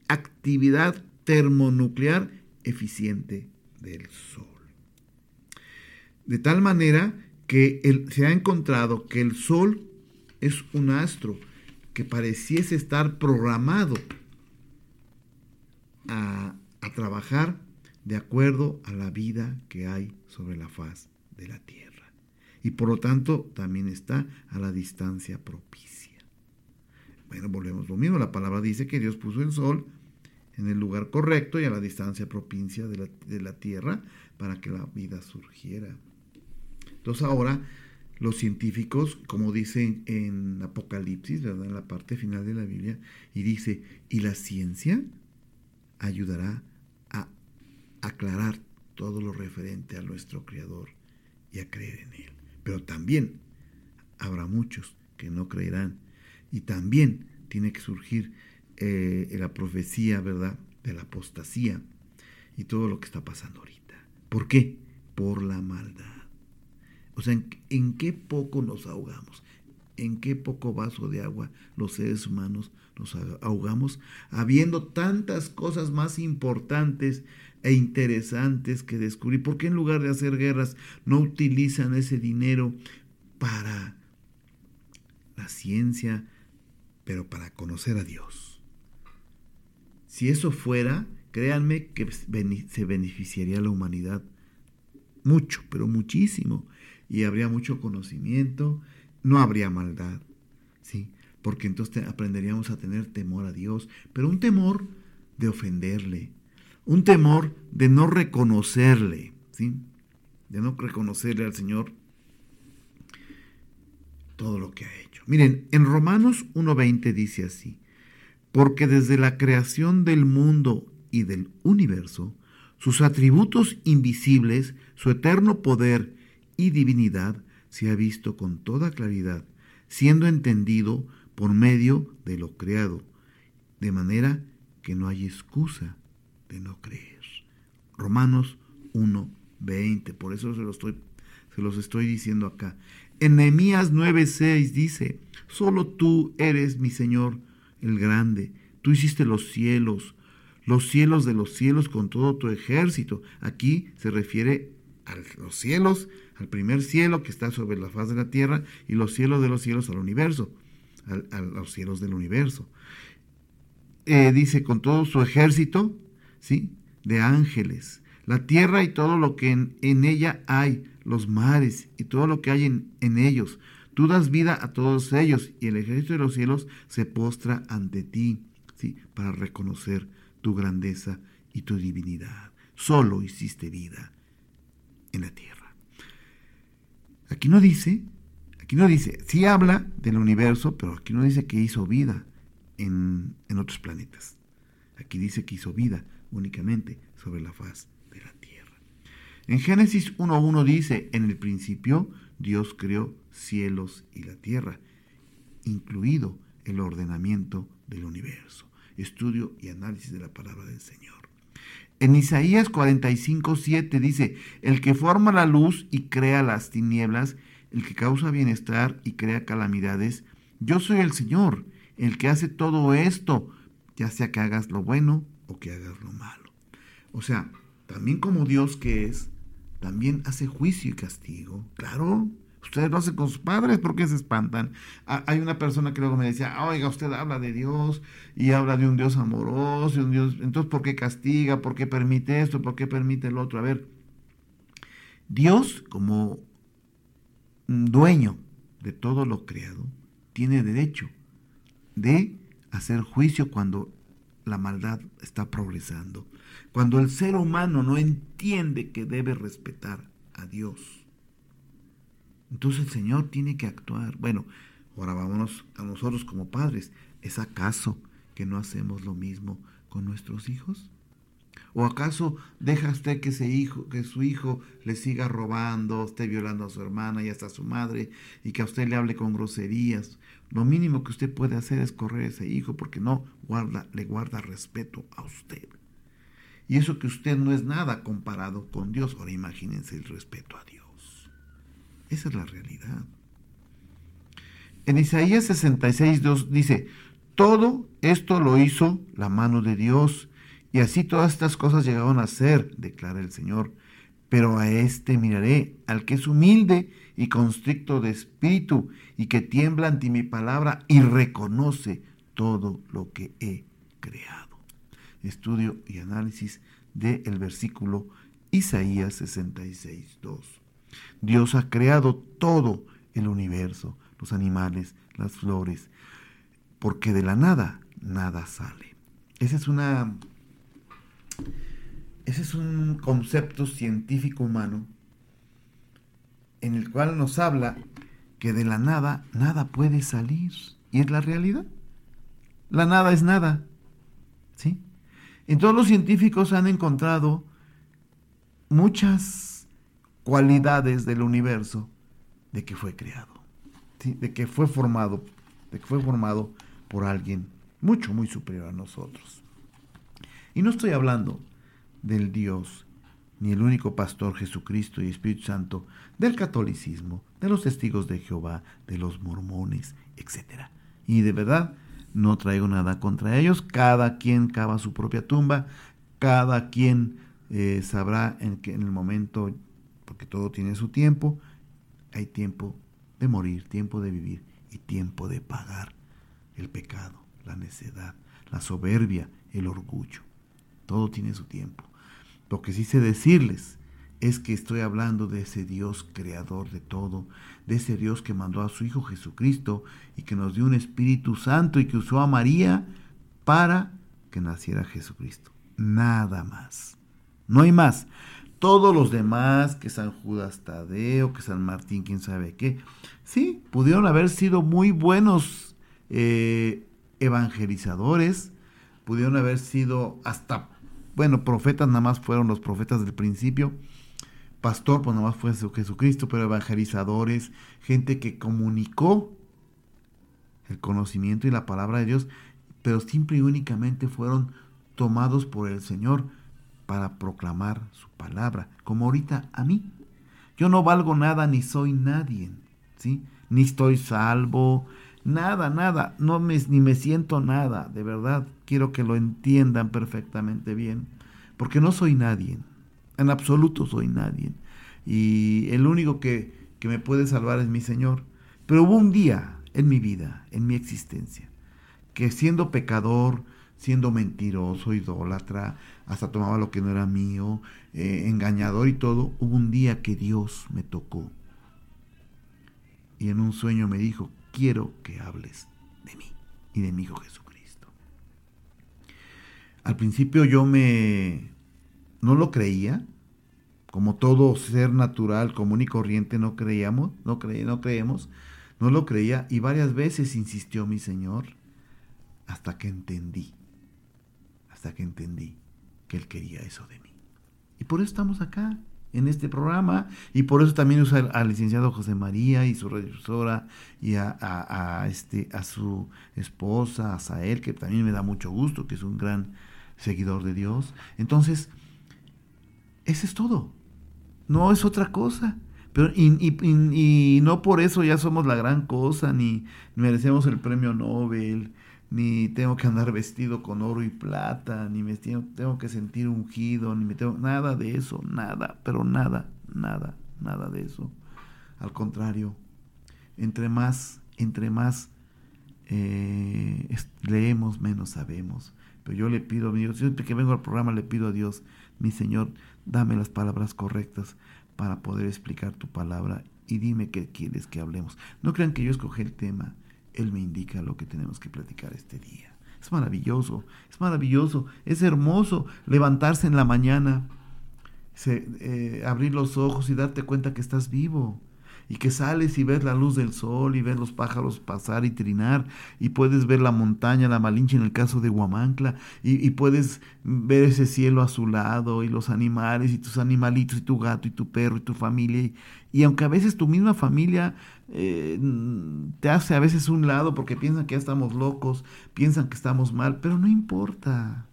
actividad termonuclear eficiente del Sol. De tal manera que se ha encontrado que el Sol es un astro que pareciese estar programado a, a trabajar de acuerdo a la vida que hay sobre la faz de la Tierra. Y por lo tanto también está a la distancia propicia. Bueno, volvemos lo mismo. La palabra dice que Dios puso el sol en el lugar correcto y a la distancia propicia de la, Tierra para que la vida surgiera. Entonces ahora los científicos, como dicen en Apocalipsis, ¿verdad? en la parte final de la Biblia, y dice, y la ciencia ayudará aclarar todo lo referente a nuestro Creador y a creer en Él. Pero también habrá muchos que no creerán y también tiene que surgir eh, la profecía, ¿verdad?, de la apostasía. y todo lo que está pasando ahorita. ¿Por qué? Por la maldad. O sea, ¿en, qué poco nos ahogamos? ¿En qué poco vaso de agua los seres humanos nos ahogamos? Habiendo tantas cosas más importantes e interesantes que descubrir. ¿Por qué en lugar de hacer guerras no utilizan ese dinero para la ciencia, pero para conocer a Dios? Si eso fuera, créanme que se beneficiaría la humanidad mucho, pero muchísimo. Y habría mucho conocimiento, no habría maldad, ¿sí? Porque entonces aprenderíamos a tener temor a Dios, pero un temor de ofenderle, un temor de no reconocerle, ¿sí? De no reconocerle al Señor todo lo que ha hecho. Miren, en Romanos 1.20 dice así, porque desde la creación del mundo y del universo, sus atributos invisibles, su eterno poder y divinidad se ha visto con toda claridad, siendo entendido por medio de lo creado, de manera que no hay excusa de no creer. Romanos 1, 20, por eso se los estoy, se los estoy diciendo acá. En Nehemías 9, 6 dice, solo tú eres mi Señor el grande, tú hiciste los cielos, los cielos de los cielos con todo tu ejército. Aquí se refiere a los cielos, al primer cielo que está sobre la faz de la tierra y los cielos de los cielos al universo, a los cielos del universo. Eh, dice con todo su ejército, ¿sí? De ángeles, la tierra y todo lo que en, ella hay, los mares y todo lo que hay en, en ellos. Tú das vida a todos ellos y el ejército de los cielos se postra ante ti, ¿sí? Para reconocer tu grandeza y tu divinidad. Solo hiciste vida en la tierra. Aquí no dice, aquí no dice, sí habla del universo, pero aquí no dice que hizo vida en, en otros planetas. Aquí dice que hizo vida únicamente sobre la faz de la tierra. En Génesis 1.1 dice, en el principio Dios creó cielos y la tierra, incluido el ordenamiento del universo estudio y análisis de la palabra del Señor. En Isaías 45, 7 dice, el que forma la luz y crea las tinieblas, el que causa bienestar y crea calamidades, yo soy el Señor, el que hace todo esto, ya sea que hagas lo bueno o que hagas lo malo. O sea, también como Dios que es, también hace juicio y castigo. Claro, Ustedes lo hacen con sus padres, ¿por qué se espantan? Ah, hay una persona que luego me decía, oiga, usted habla de Dios y habla de un Dios amoroso, un Dios, entonces ¿por qué castiga? ¿Por qué permite esto? ¿Por qué permite el otro? A ver, Dios como dueño de todo lo creado, tiene derecho de hacer juicio cuando la maldad está progresando, cuando el ser humano no entiende que debe respetar a Dios entonces el Señor tiene que actuar. Bueno, ahora vámonos a nosotros como padres. ¿Es acaso que no hacemos lo mismo con nuestros hijos? ¿O acaso deja usted que, su hijo le siga robando, esté violando a su hermana y hasta a su madre, y que a usted le hable con groserías? Lo mínimo que usted puede hacer es correr a ese hijo porque no guarda, le guarda respeto a usted. Y eso que usted no es nada comparado con Dios. Ahora imagínense el respeto a Dios. Esa es la realidad. En Isaías 66, 2 dice, todo esto lo hizo la mano de Dios, y así todas estas cosas llegaron a ser, declara el Señor. Pero a éste miraré, al que es humilde y constricto de espíritu, y que tiembla ante mi palabra y reconoce todo lo que he creado. Estudio y análisis del versículo Isaías 66, 2. Dios ha creado todo el universo, los animales, las flores, porque de la nada, nada sale. Ese es una... Ese es un concepto científico humano en el cual nos habla que de la nada nada puede salir. Y es la realidad. La nada es nada. ¿Sí? En todos los científicos han encontrado muchas cualidades del universo de que fue creado, de que fue formado, de que fue formado por alguien mucho, muy superior a nosotros. Y no estoy hablando del Dios, ni el único pastor Jesucristo y Espíritu Santo, del catolicismo, de los testigos de Jehová, de los mormones, etc. Y de verdad, no traigo nada contra ellos, cada quien cava su propia tumba, cada quien eh, sabrá en, que, en el momento, porque todo tiene su tiempo, hay tiempo de morir, tiempo de vivir y tiempo de pagar el pecado, la necedad, la soberbia, el orgullo. Todo tiene su tiempo. Lo que sí sé decirles es que estoy hablando de ese Dios creador de todo, de ese Dios que mandó a su Hijo Jesucristo y que nos dio un Espíritu Santo y que usó a María para que naciera Jesucristo. Nada más. No hay más. Todos los demás, que San Judas Tadeo, que San Martín, quién sabe qué, sí, pudieron haber sido muy buenos eh, evangelizadores, pudieron haber sido hasta, bueno, profetas nada más fueron los profetas del principio, pastor pues nada más fue Jesucristo, pero evangelizadores, gente que comunicó el conocimiento y la palabra de Dios, pero simple y únicamente fueron tomados por el Señor para proclamar su palabra, como ahorita a mí. Yo no valgo nada ni soy nadie, ¿sí? Ni estoy salvo, nada, nada, no me, ni me siento nada, de verdad, quiero que lo entiendan perfectamente bien, porque no soy nadie, en absoluto soy nadie, y el único que, que me puede salvar es mi Señor. Pero hubo un día en mi vida, en mi existencia, que siendo pecador, siendo mentiroso, idólatra, hasta tomaba lo que no era mío, eh, engañador y todo, hubo un día que Dios me tocó. Y en un sueño me dijo, quiero que hables de mí y de mi Hijo Jesucristo. Al principio yo me no lo creía, como todo ser natural, común y corriente, no creíamos, no, cre no creemos, no lo creía y varias veces insistió mi Señor hasta que entendí, hasta que entendí que Él quería eso de mí. Y por eso estamos acá, en este programa y por eso también usa al licenciado José María y su revisora y a, este, a su esposa, a Sael, que también me da mucho gusto, que es un gran seguidor de Dios. Entonces, ese es todo. No es otra cosa. Pero, y, y, no por eso ya somos la gran cosa, ni merecemos el premio Nobel, ni tengo que andar vestido con oro y plata, ni me tengo, que sentir ungido, ni me tengo nada de eso, nada, pero nada, nada, nada de eso. Al contrario, entre más, entre más eh, leemos, menos sabemos. Pero yo le pido a Dios, siempre que vengo al programa le pido a Dios, mi Señor, dame las palabras correctas para poder explicar tu palabra y dime qué quieres que hablemos. No crean que yo escogí el tema, él me indica lo que tenemos que platicar este día. Es maravilloso, es maravilloso, es hermoso levantarse en la mañana, eh, abrir los ojos y darte cuenta que estás vivo y que sales y ves la luz del sol y ves los pájaros pasar y trinar y puedes ver la montaña, la Malinche en el caso de Huamancla y, puedes ver ese cielo azulado y los animales y tus animalitos y tu gato y tu perro y tu familia y, aunque a veces tu misma familia eh, te hace a veces un lado porque piensan que ya estamos locos, piensan que estamos mal, pero no importa.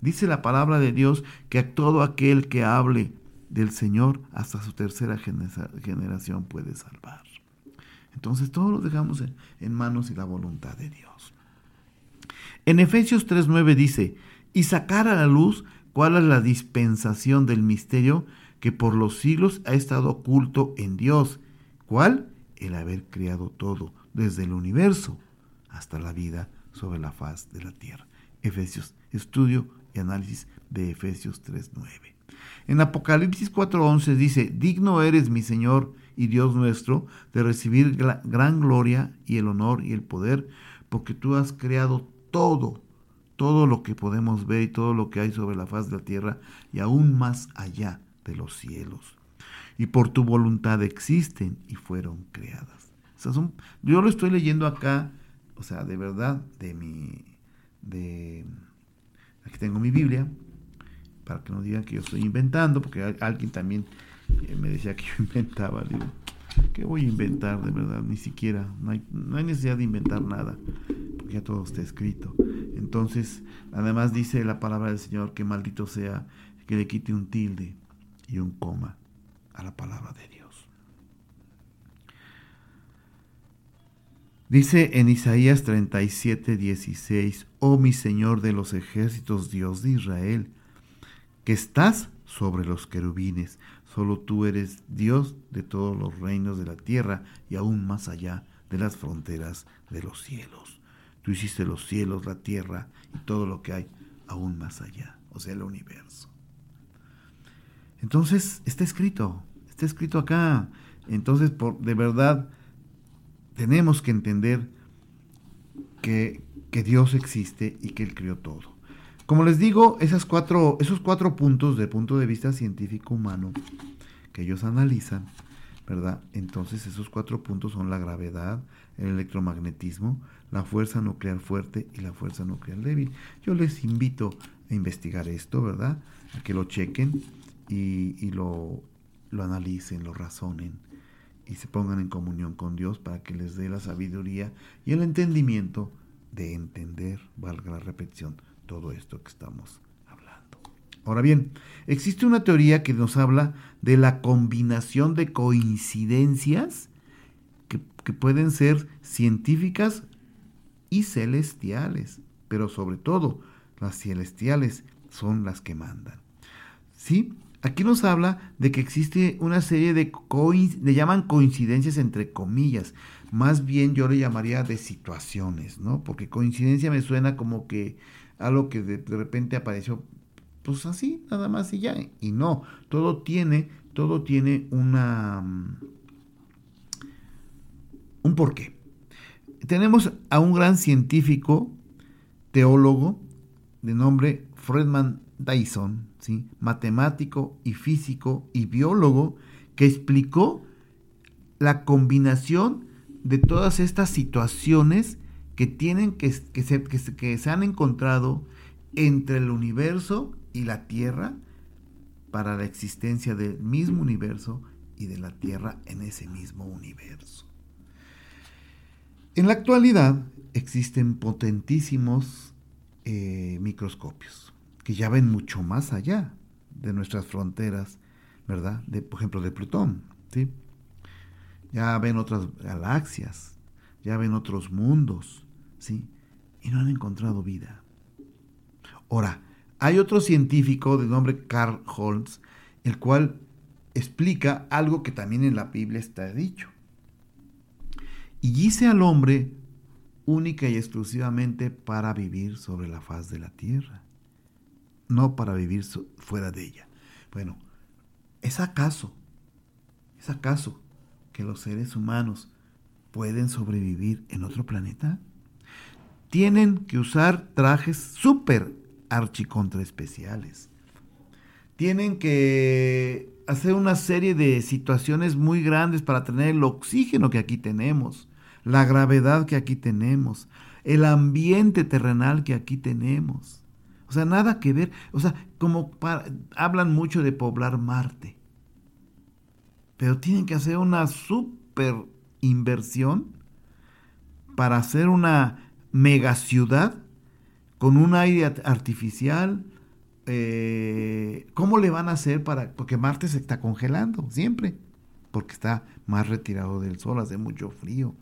Dice la palabra de Dios que a todo aquel que hable del Señor hasta su tercera generación puede salvar. Entonces todo lo dejamos en, manos y la voluntad de Dios. En Efesios 3.9 dice, y sacar a la luz cuál es la dispensación del misterio que por los siglos ha estado oculto en Dios. ¿Cuál? El haber creado todo, desde el universo hasta la vida sobre la faz de la tierra. Efesios, estudio y análisis de Efesios 3.9. En Apocalipsis 4:11 dice, digno eres mi Señor y Dios nuestro de recibir gran gloria y el honor y el poder, porque tú has creado todo, todo lo que podemos ver y todo lo que hay sobre la faz de la tierra y aún más allá de los cielos. Y por tu voluntad existen y fueron creadas. yo lo estoy leyendo acá, o sea, de verdad, de mi, de, aquí tengo mi Biblia, para que no digan que yo estoy inventando, porque alguien también eh, me decía que yo inventaba. Digo, ¿qué voy a inventar de verdad? Ni siquiera, no hay, no hay necesidad de inventar nada, porque ya todo está escrito. Entonces, además dice la palabra del Señor que maldito sea que le quite un tilde y un coma a la palabra de Dios. Dice en Isaías 37, 16, Oh mi Señor de los ejércitos, Dios de Israel, que estás sobre los querubines, solo tú eres Dios de todos los reinos de la tierra y aún más allá de las fronteras de los cielos. Tú hiciste los cielos, la tierra y todo lo que hay aún más allá, o sea, el universo. Entonces, está escrito, está escrito acá. Entonces, por, de verdad, tenemos que entender que, que Dios existe y que Él creó todo. Como les digo, esas cuatro, esos cuatro puntos de punto de vista científico humano que ellos analizan, ¿verdad? Entonces esos cuatro puntos son la gravedad, el electromagnetismo, la fuerza nuclear fuerte y la fuerza nuclear débil. Yo les invito a investigar esto, ¿verdad? A que lo chequen y, lo, lo analicen, lo razonen y se pongan en comunión con Dios para que les dé la sabiduría y el entendimiento de entender, valga la repetición, todo esto que estamos Ahora bien, existe una teoría que nos habla de la combinación de coincidencias que, pueden ser científicas y celestiales, pero sobre todo las celestiales son las que mandan. ¿Sí? Aquí nos habla de que existe una serie de, le llaman coincidencias entre comillas, más bien yo le llamaría de situaciones, ¿no? Porque coincidencia me suena como que algo que de repente apareció pues así, nada más y ya. Y no, todo tiene, todo tiene una mm, un porqué. Tenemos a un gran científico, teólogo, de nombre Fredman Dyson, matemático y físico y biólogo, que explicó la combinación de todas estas situaciones que tienen que, que, se, que se han encontrado entre el universo y la Tierra para la existencia del mismo universo y de la Tierra en ese mismo universo. En la actualidad existen potentísimos eh, microscopios que ya ven mucho más allá de nuestras fronteras, ¿verdad? De, por ejemplo, de Plutón, ¿sí? Ya ven otras galaxias, ya ven otros mundos, ¿sí? Y no han encontrado vida. Ahora, hay otro científico de nombre Carl Holmes, el cual explica algo que también en la Biblia está dicho. Y hice al hombre única y exclusivamente para vivir sobre la faz de la tierra, no para vivir fuera de ella. Bueno, ¿es acaso, es acaso que los seres humanos pueden sobrevivir en otro planeta? Tienen que usar trajes súper especiales. Tienen que hacer una serie de situaciones muy grandes para tener el oxígeno que aquí tenemos, la gravedad que aquí tenemos, el ambiente terrenal que aquí tenemos. O sea, nada que ver. O sea, como hablan mucho de poblar Marte. Pero tienen que hacer una super inversión para hacer una megaciudad con un aire artificial. Eh, ¿Cómo le van a hacer para.? Porque Marte se está congelando siempre, porque está más retirado del Sol, hace mucho frío.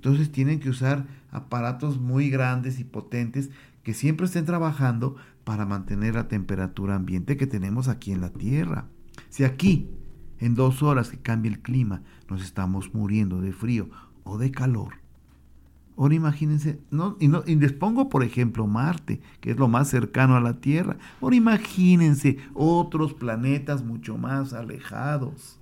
Entonces tienen que usar aparatos muy grandes y potentes que siempre estén trabajando para mantener la temperatura ambiente que tenemos aquí en la Tierra. Si aquí, en dos horas que cambie el clima, nos estamos muriendo de frío o de calor, Ahora imagínense, no, y, no, y les pongo por ejemplo Marte, que es lo más cercano a la Tierra. Ahora imagínense otros planetas mucho más alejados.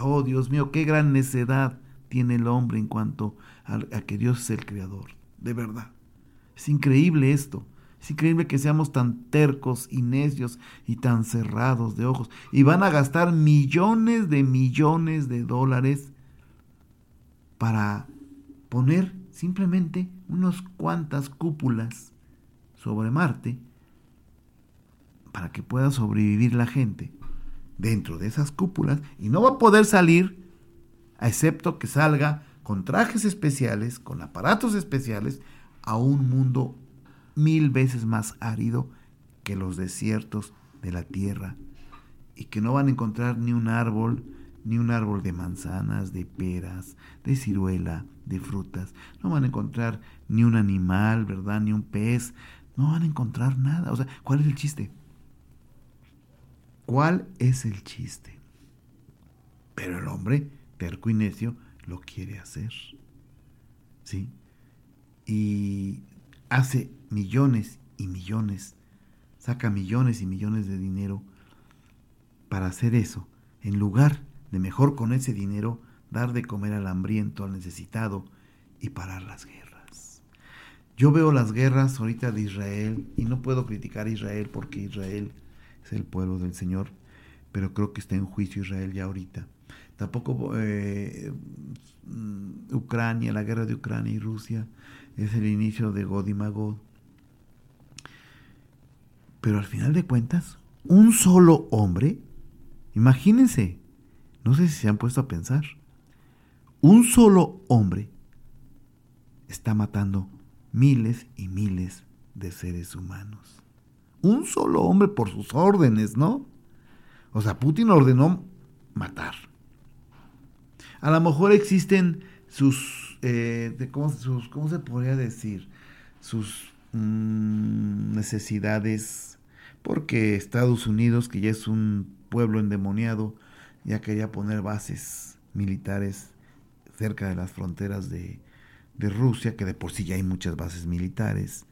Oh Dios mío, qué gran necedad tiene el hombre en cuanto a, que Dios es el creador. De verdad. Es increíble esto. Es increíble que seamos tan tercos y necios y tan cerrados de ojos. Y van a gastar millones de millones de dólares para poner simplemente unas cuantas cúpulas sobre Marte para que pueda sobrevivir la gente dentro de esas cúpulas y no va a poder salir excepto que salga con trajes especiales, con aparatos especiales, a un mundo mil veces más árido que los desiertos de la tierra y que no van a encontrar ni un árbol, ni un árbol de manzanas, de peras, de ciruela, de frutas. No van a encontrar ni un animal, ¿verdad? Ni un pez. No van a encontrar nada. O sea, ¿cuál es el chiste? ¿Cuál es el chiste? Pero el hombre, terco y necio, lo quiere hacer. ¿Sí? Y hace millones y millones, saca millones y millones de dinero para hacer eso, en lugar de mejor con ese dinero dar de comer al hambriento, al necesitado y parar las guerras. Yo veo las guerras ahorita de Israel y no puedo criticar a Israel porque Israel es el pueblo del Señor, pero creo que está en juicio Israel ya ahorita. Tampoco eh, mm, Ucrania, la guerra de Ucrania y Rusia es el inicio de God y Magod. Pero al final de cuentas, un solo hombre, imagínense, no sé si se han puesto a pensar, un solo hombre está matando miles y miles de seres humanos. Un solo hombre por sus órdenes, ¿no? O sea, Putin ordenó matar. A lo mejor existen sus, eh, sus ¿cómo, se podría decir? Sus mm, necesidades, porque Estados Unidos, que ya es un pueblo endemoniado, ya quería poner bases militares cerca de las fronteras de, de Rusia, que de por sí ya hay muchas bases militares,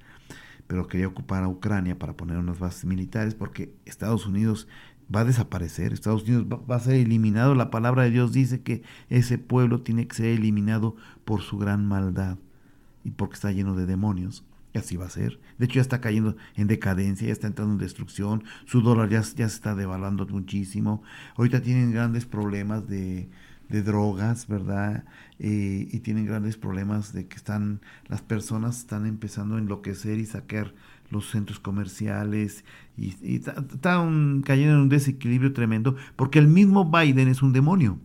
pero quería ocupar a Ucrania para poner unas bases militares porque Estados Unidos va a desaparecer, Estados Unidos va, a ser eliminado. La palabra de Dios dice que ese pueblo tiene que ser eliminado por su gran maldad y porque está lleno de demonios. Y así va a ser. De hecho, ya está cayendo en decadencia, ya está entrando en destrucción. Su dólar ya, ya se está devaluando muchísimo. Ahorita tienen grandes problemas de, de drogas, ¿verdad? Eh, y tienen grandes problemas de que están, las personas están empezando a enloquecer y saquear los centros comerciales y, están cayendo en un desequilibrio tremendo porque el mismo Biden es un demonio,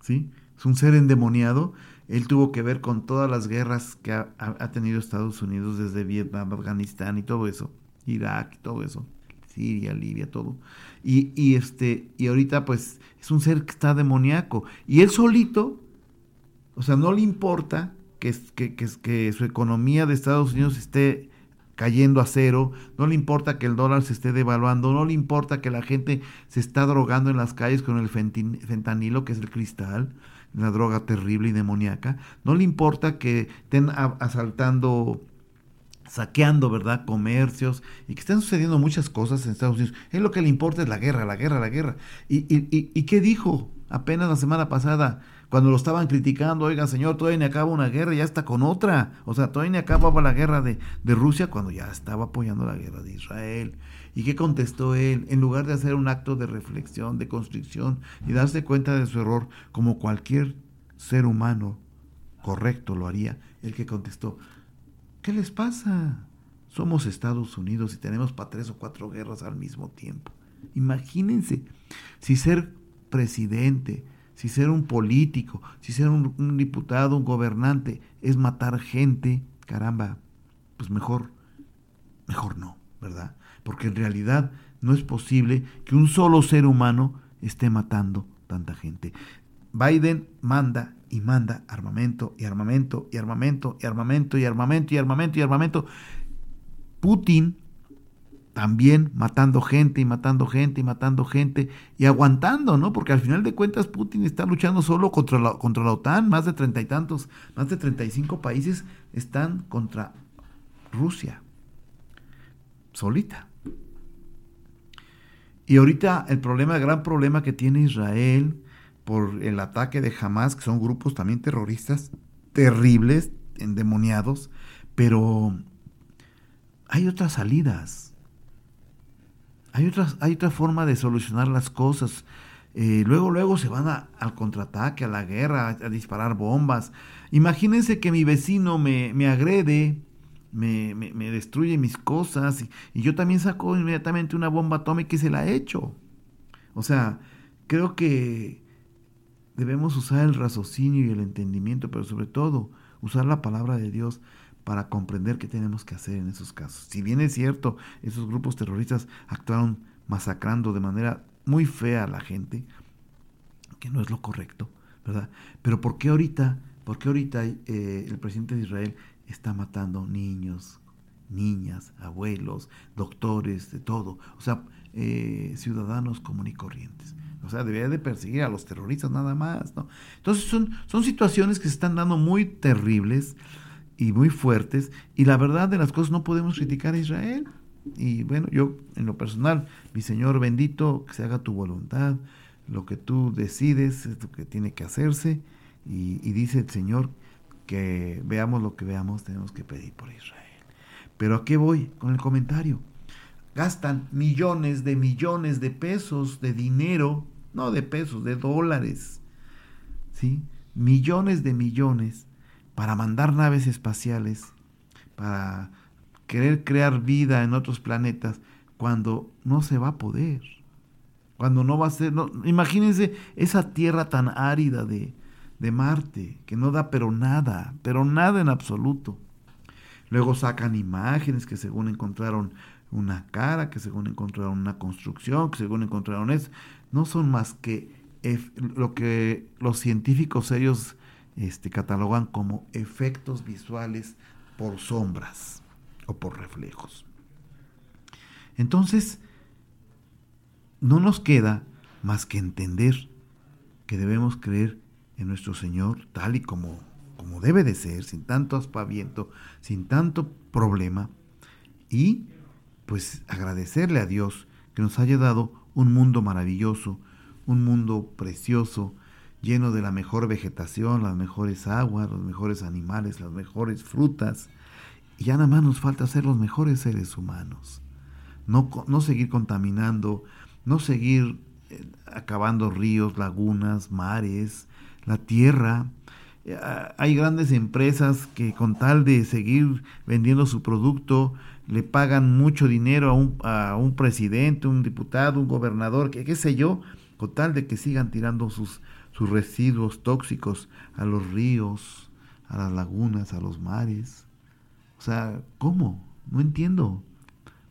¿sí? Es un ser endemoniado. Él tuvo que ver con todas las guerras que ha, ha tenido Estados Unidos desde Vietnam, Afganistán y todo eso, Irak y todo eso, Siria, Libia, todo. Y, y, este, y ahorita pues es un ser que está demoníaco. Y él solito, o sea, no le importa que, que, que, que su economía de Estados Unidos esté cayendo a cero, no le importa que el dólar se esté devaluando, no le importa que la gente se está drogando en las calles con el fentanilo, que es el cristal, una droga terrible y demoníaca, no le importa que estén asaltando saqueando, ¿verdad? Comercios y que están sucediendo muchas cosas en Estados Unidos. Es lo que le importa es la guerra, la guerra, la guerra. ¿Y, y, y, y qué dijo apenas la semana pasada? Cuando lo estaban criticando, oiga señor, todavía ni acaba una guerra, ya está con otra. O sea, todavía ni acababa la guerra de, de Rusia cuando ya estaba apoyando la guerra de Israel. ¿Y qué contestó él? En lugar de hacer un acto de reflexión, de constricción y darse cuenta de su error, como cualquier ser humano correcto lo haría, el que contestó, ¿qué les pasa? Somos Estados Unidos y tenemos para tres o cuatro guerras al mismo tiempo. Imagínense si ser presidente, si ser un político, si ser un, diputado, un gobernante, es matar gente, caramba, pues mejor, mejor no, ¿verdad? Porque en realidad no es posible que un solo ser humano esté matando tanta gente. Biden manda y manda armamento y armamento y armamento y armamento y armamento y armamento y armamento. Putin también matando gente y matando gente y matando gente y aguantando, ¿no? Porque al final de cuentas Putin está luchando solo contra la, contra la OTAN, más de treinta y tantos, más de treinta y cinco países están contra Rusia, solita. Y ahorita el problema, el gran problema que tiene Israel por el ataque de Hamas, que son grupos también terroristas terribles, endemoniados, pero hay otras salidas hay, otras, hay otra forma de solucionar las cosas. Eh, luego, luego se van al contraataque, a la guerra, a, disparar bombas. Imagínense que mi vecino me, me agrede, me, me, destruye mis cosas y, yo también saco inmediatamente una bomba atómica y se la echo. O sea, creo que debemos usar el raciocinio y el entendimiento, pero sobre todo usar la palabra de Dios para comprender qué tenemos que hacer en esos casos. Si bien es cierto, esos grupos terroristas actuaron masacrando de manera muy fea a la gente, que no es lo correcto, ¿verdad? Pero ¿por qué ahorita, por qué ahorita eh, el presidente de Israel está matando niños, niñas, abuelos, doctores, de todo? O sea, eh, ciudadanos comunes y corrientes. O sea, debería de perseguir a los terroristas nada más, ¿no? Entonces son, son situaciones que se están dando muy terribles y muy fuertes y la verdad de las cosas no podemos criticar a Israel. Y bueno, yo en lo personal, mi Señor bendito, que se haga tu voluntad, lo que tú decides es lo que tiene que hacerse y, dice el Señor que veamos lo que veamos, tenemos que pedir por Israel. Pero ¿a qué voy con el comentario? Gastan millones de millones de pesos de dinero, no de pesos, de dólares, ¿sí? Millones de millones para mandar naves espaciales, para querer crear vida en otros planetas, cuando no se va a poder cuando no va a ser, imagínense esa tierra tan árida de, de Marte, que no da pero nada, pero nada en absoluto. Luego sacan imágenes que según encontraron una cara, que según encontraron una construcción, que según encontraron eso. No son más que lo que los científicos serios este, catalogan como efectos visuales por sombras o por reflejos. Entonces, no nos queda más que entender que debemos creer en nuestro Señor tal y como, como debe de ser, sin tanto aspaviento, sin tanto problema, y pues agradecerle a Dios que nos haya dado un mundo maravilloso, un mundo precioso, lleno de la mejor vegetación, las mejores aguas, los mejores animales, las mejores frutas, y ya nada más nos falta ser los mejores seres humanos. No, no seguir contaminando, no seguir eh, acabando ríos, lagunas, mares, la tierra. Eh, hay grandes empresas que con tal de seguir vendiendo su producto le pagan mucho dinero a un, a un presidente, un diputado, un gobernador, que, qué sé yo, con tal de que sigan tirando sus, sus residuos tóxicos a los ríos, a las lagunas, a los mares. O sea, ¿cómo? No entiendo.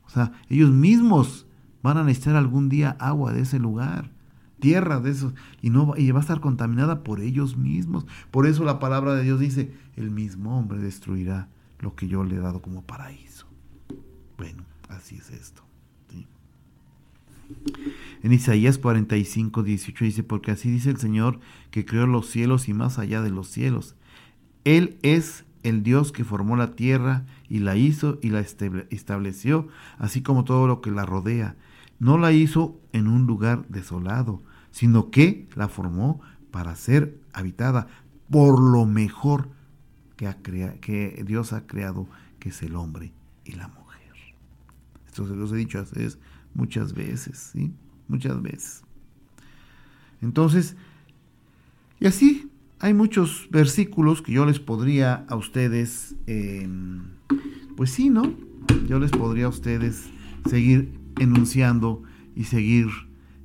O sea, ellos mismos van a necesitar algún día agua de ese lugar, tierra de esos, y, no, y va a estar contaminada por ellos mismos. Por eso la palabra de Dios dice, el mismo hombre destruirá lo que yo le he dado como paraíso. Bueno, así es esto. En Isaías 45, 18 dice, porque así dice el Señor que creó los cielos y más allá de los cielos. Él es el Dios que formó la tierra y la hizo y la estableció, así como todo lo que la rodea no la hizo en un lugar desolado, sino que la formó para ser habitada por lo mejor que, ha que Dios ha creado, que es el hombre y la mujer. Esto se los he dicho hace muchas veces, ¿sí? Muchas veces. Entonces, y así hay muchos versículos que yo les podría a ustedes, em, pues sí, ¿no? Yo les podría a ustedes seguir enunciando y seguir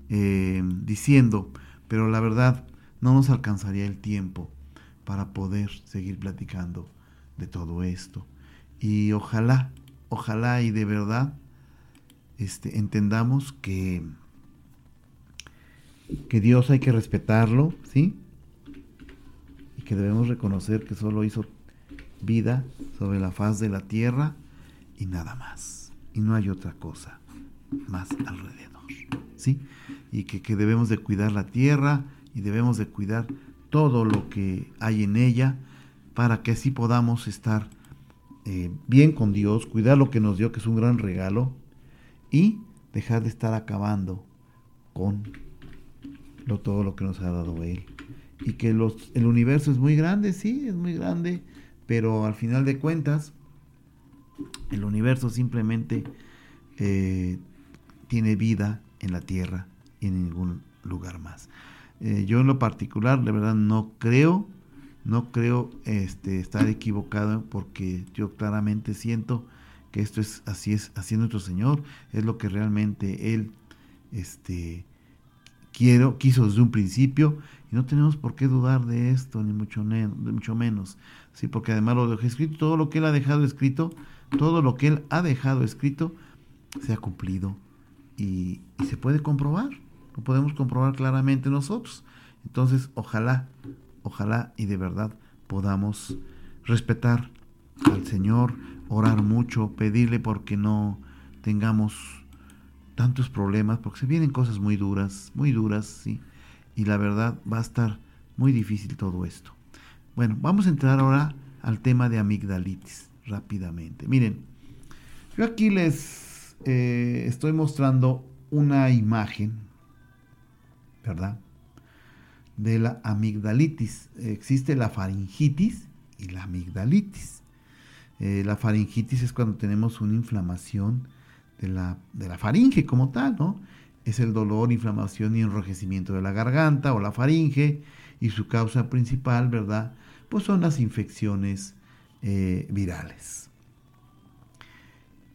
eh, diciendo, pero la verdad no nos alcanzaría el tiempo para poder seguir platicando de todo esto. Y ojalá, ojalá y de verdad este, entendamos que, que Dios hay que respetarlo, ¿sí? Y que debemos reconocer que solo hizo vida sobre la faz de la tierra y nada más. Y no hay otra cosa más alrededor. ¿sí? Y que, debemos de cuidar la tierra y debemos de cuidar todo lo que hay en ella para que así podamos estar eh, bien con Dios, cuidar lo que nos dio, que es un gran regalo, y dejar de estar acabando con lo, todo lo que nos ha dado Él. Y que el universo es muy grande, sí, es muy grande, pero al final de cuentas, el universo simplemente eh, tiene vida en la tierra y en ningún lugar más. Eh, yo en lo particular, de verdad, no creo, no creo este, estar equivocado porque yo claramente siento que esto es así es así nuestro Señor, es lo que realmente Él este, quiero, quiso desde un principio y no tenemos por qué dudar de esto, ni mucho, mucho menos. Sí, porque además lo dejó escrito, todo lo que él ha dejado escrito, todo lo que él ha dejado escrito se ha cumplido y, y se puede comprobar, lo podemos comprobar claramente nosotros. Entonces, ojalá, ojalá y de verdad podamos respetar al Señor, orar mucho, pedirle porque no tengamos tantos problemas, porque se vienen cosas muy duras, muy duras, sí, y la verdad va a estar muy difícil todo esto. Bueno, vamos a entrar ahora al tema de amigdalitis rápidamente. Miren, yo aquí les eh, estoy mostrando una imagen, ¿verdad? De la amigdalitis. Existe la faringitis y la amigdalitis. Eh, la faringitis es cuando tenemos una inflamación de la, de la faringe como tal, ¿no? Es el dolor, inflamación y enrojecimiento de la garganta o la faringe y su causa principal, ¿verdad? Pues son las infecciones eh, virales.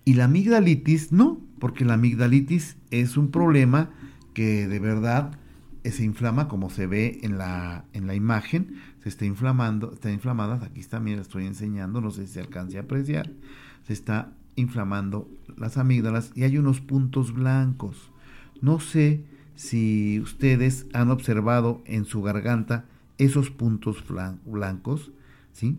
Y la amigdalitis no, porque la amigdalitis es un problema que de verdad se inflama como se ve en la, en la imagen, se está inflamando, está inflamada, aquí también la estoy enseñando, no sé si se alcance a apreciar, se está inflamando las amígdalas y hay unos puntos blancos. No sé si ustedes han observado en su garganta esos puntos blancos, ¿sí?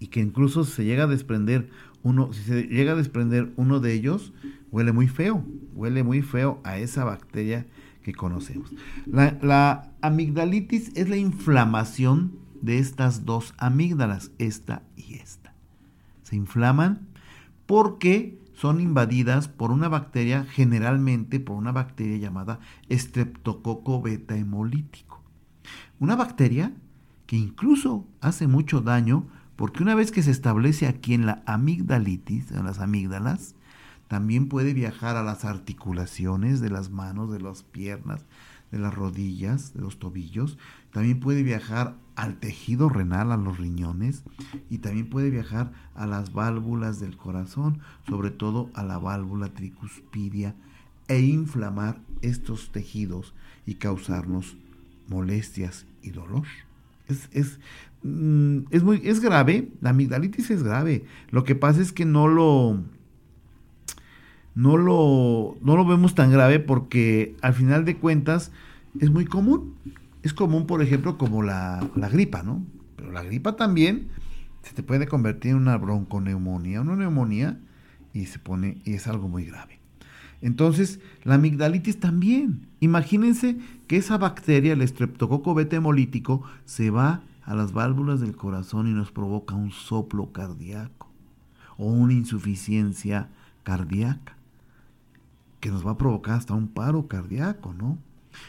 Y que incluso se llega a desprender uno, si se llega a desprender uno de ellos, huele muy feo, huele muy feo a esa bacteria conocemos. La, amigdalitis es la inflamación de estas dos amígdalas, esta y esta. Se inflaman porque son invadidas por una bacteria, generalmente por una bacteria llamada Streptococo beta hemolítico. Una bacteria que incluso hace mucho daño porque una vez que se establece aquí en la amigdalitis, en las amígdalas, también puede viajar a las articulaciones de las manos, de las piernas, de las rodillas, de los tobillos. También puede viajar al tejido renal, a los riñones. Y también puede viajar a las válvulas del corazón, sobre todo a la válvula tricuspidia, e inflamar estos tejidos y causarnos molestias y dolor. Es, es, mm, es, muy, es grave, la amigdalitis es grave. Lo que pasa es que no lo no lo, no lo vemos tan grave porque al final de cuentas es muy común. Es común, por ejemplo, como la, la gripa, ¿no? Pero la gripa también se te puede convertir en una bronconeumonía, una neumonía y se pone y es algo muy grave. Entonces, la amigdalitis también. Imagínense que esa bacteria, el estreptococo beta hemolítico, se va a las válvulas del corazón y nos provoca un soplo cardíaco o una insuficiencia cardíaca que nos va a provocar hasta un paro cardíaco, ¿no?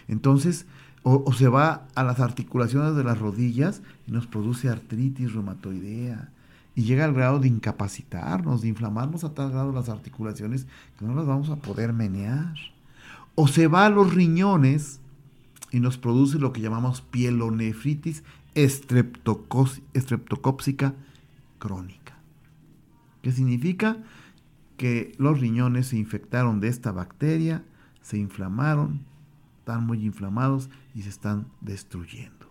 Entonces, o, se va a las articulaciones de las rodillas y nos produce artritis reumatoidea y llega al grado de incapacitarnos, de inflamarnos a tal grado las articulaciones que no las vamos a poder menear. O se va a los riñones y nos produce lo que llamamos pielonefritis estreptocópsica crónica. ¿Qué significa? Que los riñones se infectaron de esta bacteria, se inflamaron, están muy inflamados y se están destruyendo.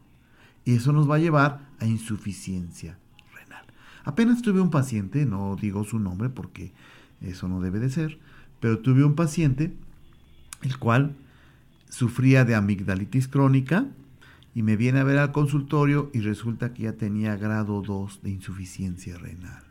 Y eso nos va a llevar a insuficiencia renal. Apenas tuve un paciente, no digo su nombre porque eso no debe de ser, pero tuve un paciente el cual sufría de amigdalitis crónica y me viene a ver al consultorio y resulta que ya tenía grado 2 de insuficiencia renal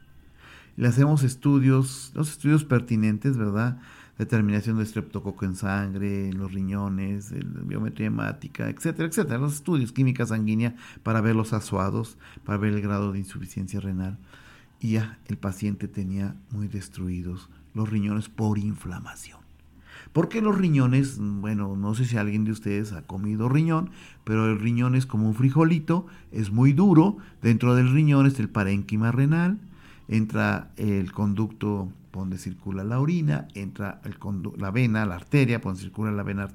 le hacemos estudios, los estudios pertinentes, ¿verdad? Determinación de estreptococo en sangre, en los riñones, biometría hemática, etcétera, etcétera. Los estudios, química sanguínea, para ver los asuados, para ver el grado de insuficiencia renal. Y ya el paciente tenía muy destruidos los riñones por inflamación. Porque los riñones, bueno, no sé si alguien de ustedes ha comido riñón, pero el riñón es como un frijolito, es muy duro. Dentro del riñón es el parénquima renal, entra el conducto donde circula la orina, entra el la vena, la arteria, donde circula la, vena,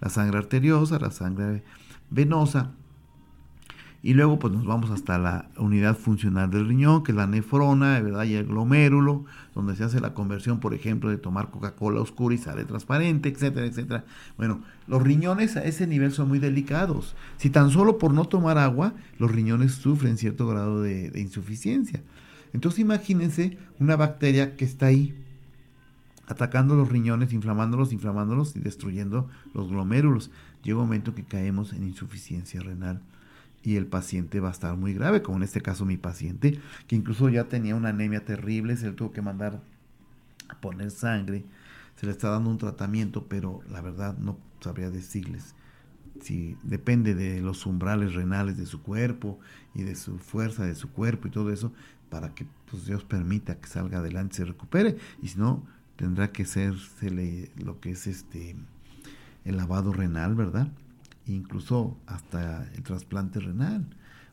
la sangre arteriosa, la sangre venosa, y luego pues nos vamos hasta la unidad funcional del riñón, que es la nefrona, ¿verdad? Y el glomérulo, donde se hace la conversión, por ejemplo, de tomar Coca-Cola oscura y sale transparente, etcétera, etcétera. Bueno, los riñones a ese nivel son muy delicados. Si tan solo por no tomar agua, los riñones sufren cierto grado de, de insuficiencia. Entonces imagínense una bacteria que está ahí atacando los riñones, inflamándolos, inflamándolos y destruyendo los glomérulos. Llega un momento que caemos en insuficiencia renal y el paciente va a estar muy grave, como en este caso mi paciente, que incluso ya tenía una anemia terrible, se le tuvo que mandar a poner sangre, se le está dando un tratamiento, pero la verdad no sabría decirles si depende de los umbrales renales de su cuerpo y de su fuerza de su cuerpo y todo eso, para que pues, Dios permita que salga adelante se recupere, y si no, tendrá que ser lo que es este el lavado renal, ¿verdad? incluso hasta el trasplante renal.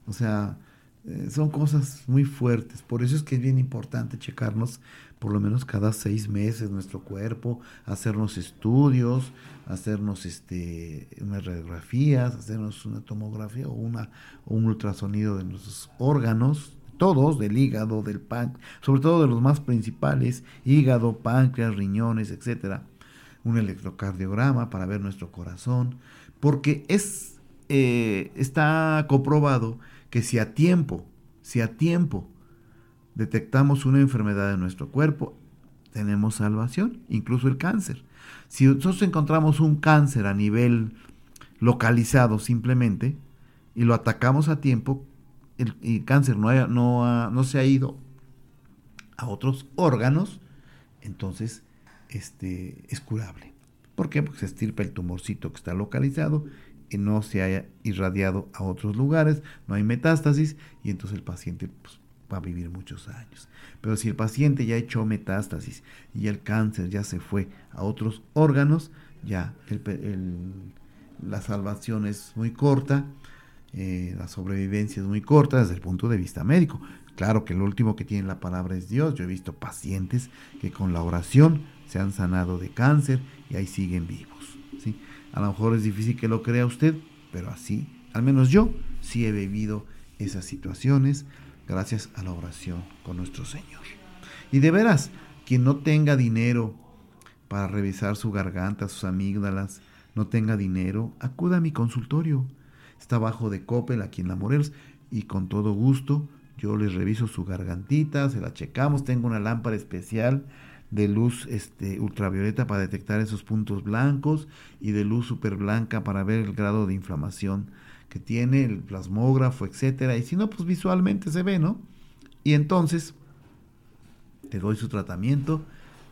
O sea, eh, son cosas muy fuertes. Por eso es que es bien importante checarnos por lo menos cada seis meses nuestro cuerpo, hacernos estudios, hacernos este, unas radiografías, hacernos una tomografía o, una, un ultrasonido de nuestros órganos, todos, del hígado, del páncreas, sobre todo de los más principales, hígado, páncreas, riñones, etcétera. Un electrocardiograma para ver nuestro corazón, porque es, eh, está comprobado que si a tiempo, si a tiempo detectamos una enfermedad en nuestro cuerpo, tenemos salvación, incluso el cáncer. Si nosotros encontramos un cáncer a nivel localizado simplemente y lo atacamos a tiempo, el, cáncer no, no, no se ha ido a otros órganos, entonces este, es curable. ¿Por qué? Porque se estirpa el tumorcito que está localizado y no se haya irradiado a otros lugares, no hay metástasis y entonces el paciente pues, va a vivir muchos años. Pero si el paciente ya echó metástasis y el cáncer ya se fue a otros órganos, ya la salvación es muy corta, eh, la sobrevivencia es muy corta desde el punto de vista médico. Claro que lo último que tiene la palabra es Dios. Yo he visto pacientes que con la oración se han sanado de cáncer y ahí siguen vivos. ¿sí? A lo mejor es difícil que lo crea usted, pero así, al menos yo, sí he vivido esas situaciones gracias a la oración con nuestro Señor. Y de veras, quien no tenga dinero para revisar su garganta, sus amígdalas, no tenga dinero, acuda a mi consultorio. Está bajo de Coppel aquí en La Morelos y con todo gusto yo les reviso su gargantita, se la checamos, tengo una lámpara especial de luz este, ultravioleta para detectar esos puntos blancos y de luz super blanca para ver el grado de inflamación que tiene, el plasmógrafo, etcétera. Y si no, pues visualmente se ve, ¿no? Y entonces te doy su tratamiento.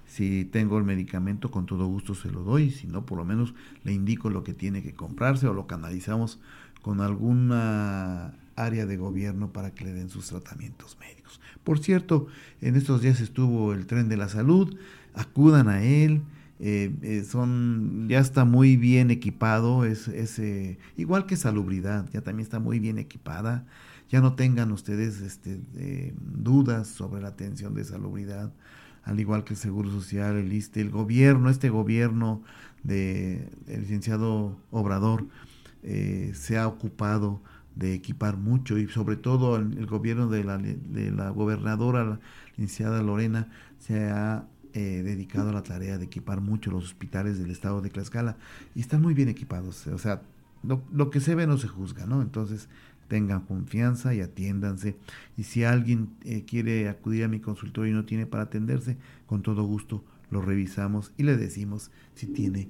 Si tengo el medicamento, con todo gusto se lo doy. Si no, por lo menos le indico lo que tiene que comprarse o lo canalizamos con alguna área de gobierno para que le den sus tratamientos médicos. Por cierto, en estos días estuvo el tren de la salud, acudan a él, eh, eh, son, ya está muy bien equipado, es, eh, igual que salubridad, ya también está muy bien equipada, ya no tengan ustedes este, dudas sobre la atención de salubridad, al igual que el Seguro Social, el ISTE, el gobierno, este gobierno del de, licenciado Obrador se ha ocupado de equipar mucho y sobre todo el, gobierno de la, de la gobernadora, la licenciada Lorena, se ha eh, dedicado a la tarea de equipar mucho los hospitales del estado de Tlaxcala y están muy bien equipados. O sea, lo, que se ve no se juzga, ¿no? Entonces tengan confianza y atiéndanse. Y si alguien eh, quiere acudir a mi consultorio y no tiene para atenderse, con todo gusto lo revisamos y le decimos si tiene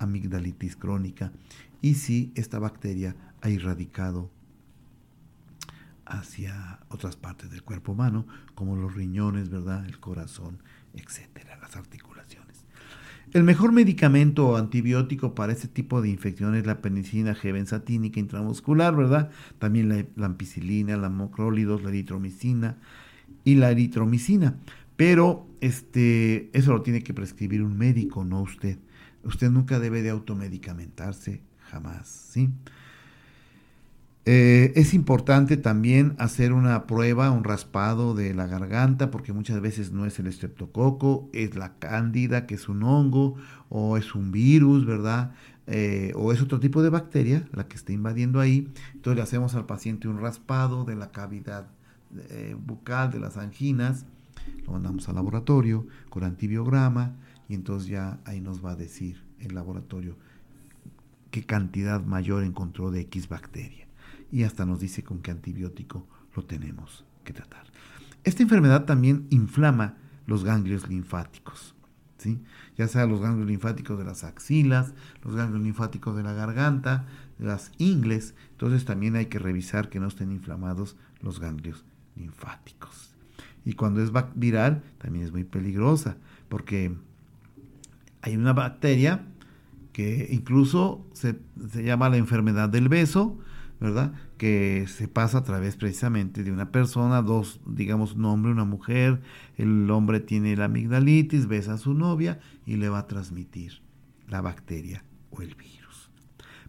amigdalitis crónica y si esta bacteria ha irradicado hacia otras partes del cuerpo humano, como los riñones, ¿verdad? El corazón, etcétera, las articulaciones. El mejor medicamento antibiótico para este tipo de infecciones es la penicilina G benzatínica intramuscular, ¿verdad? También la, ampicilina, la mocrólidos, la eritromicina y la eritromicina. Pero este, eso lo tiene que prescribir un médico, no usted. Usted nunca debe de automedicamentarse, jamás, ¿sí? Eh, es importante también hacer una prueba, un raspado de la garganta, porque muchas veces no es el estreptococo, es la cándida, que es un hongo, o es un virus, ¿verdad? eh, o es otro tipo de bacteria la que está invadiendo ahí. Entonces le hacemos al paciente un raspado de la cavidad eh, bucal, de las anginas, lo mandamos al laboratorio con antibiograma y entonces ya ahí nos va a decir el laboratorio qué cantidad mayor encontró de X bacteria. Y hasta nos dice con qué antibiótico lo tenemos que tratar. Esta enfermedad también inflama los ganglios linfáticos. ¿sí? Ya sea los ganglios linfáticos de las axilas, los ganglios linfáticos de la garganta, las ingles. Entonces también hay que revisar que no estén inflamados los ganglios linfáticos. Y cuando es viral, también es muy peligrosa, porque hay una bacteria que incluso se, se llama la enfermedad del beso, ¿verdad? Que se pasa a través precisamente de una persona, dos, digamos, un hombre, una mujer, el hombre tiene la amigdalitis, besa a su novia y le va a transmitir la bacteria o el virus.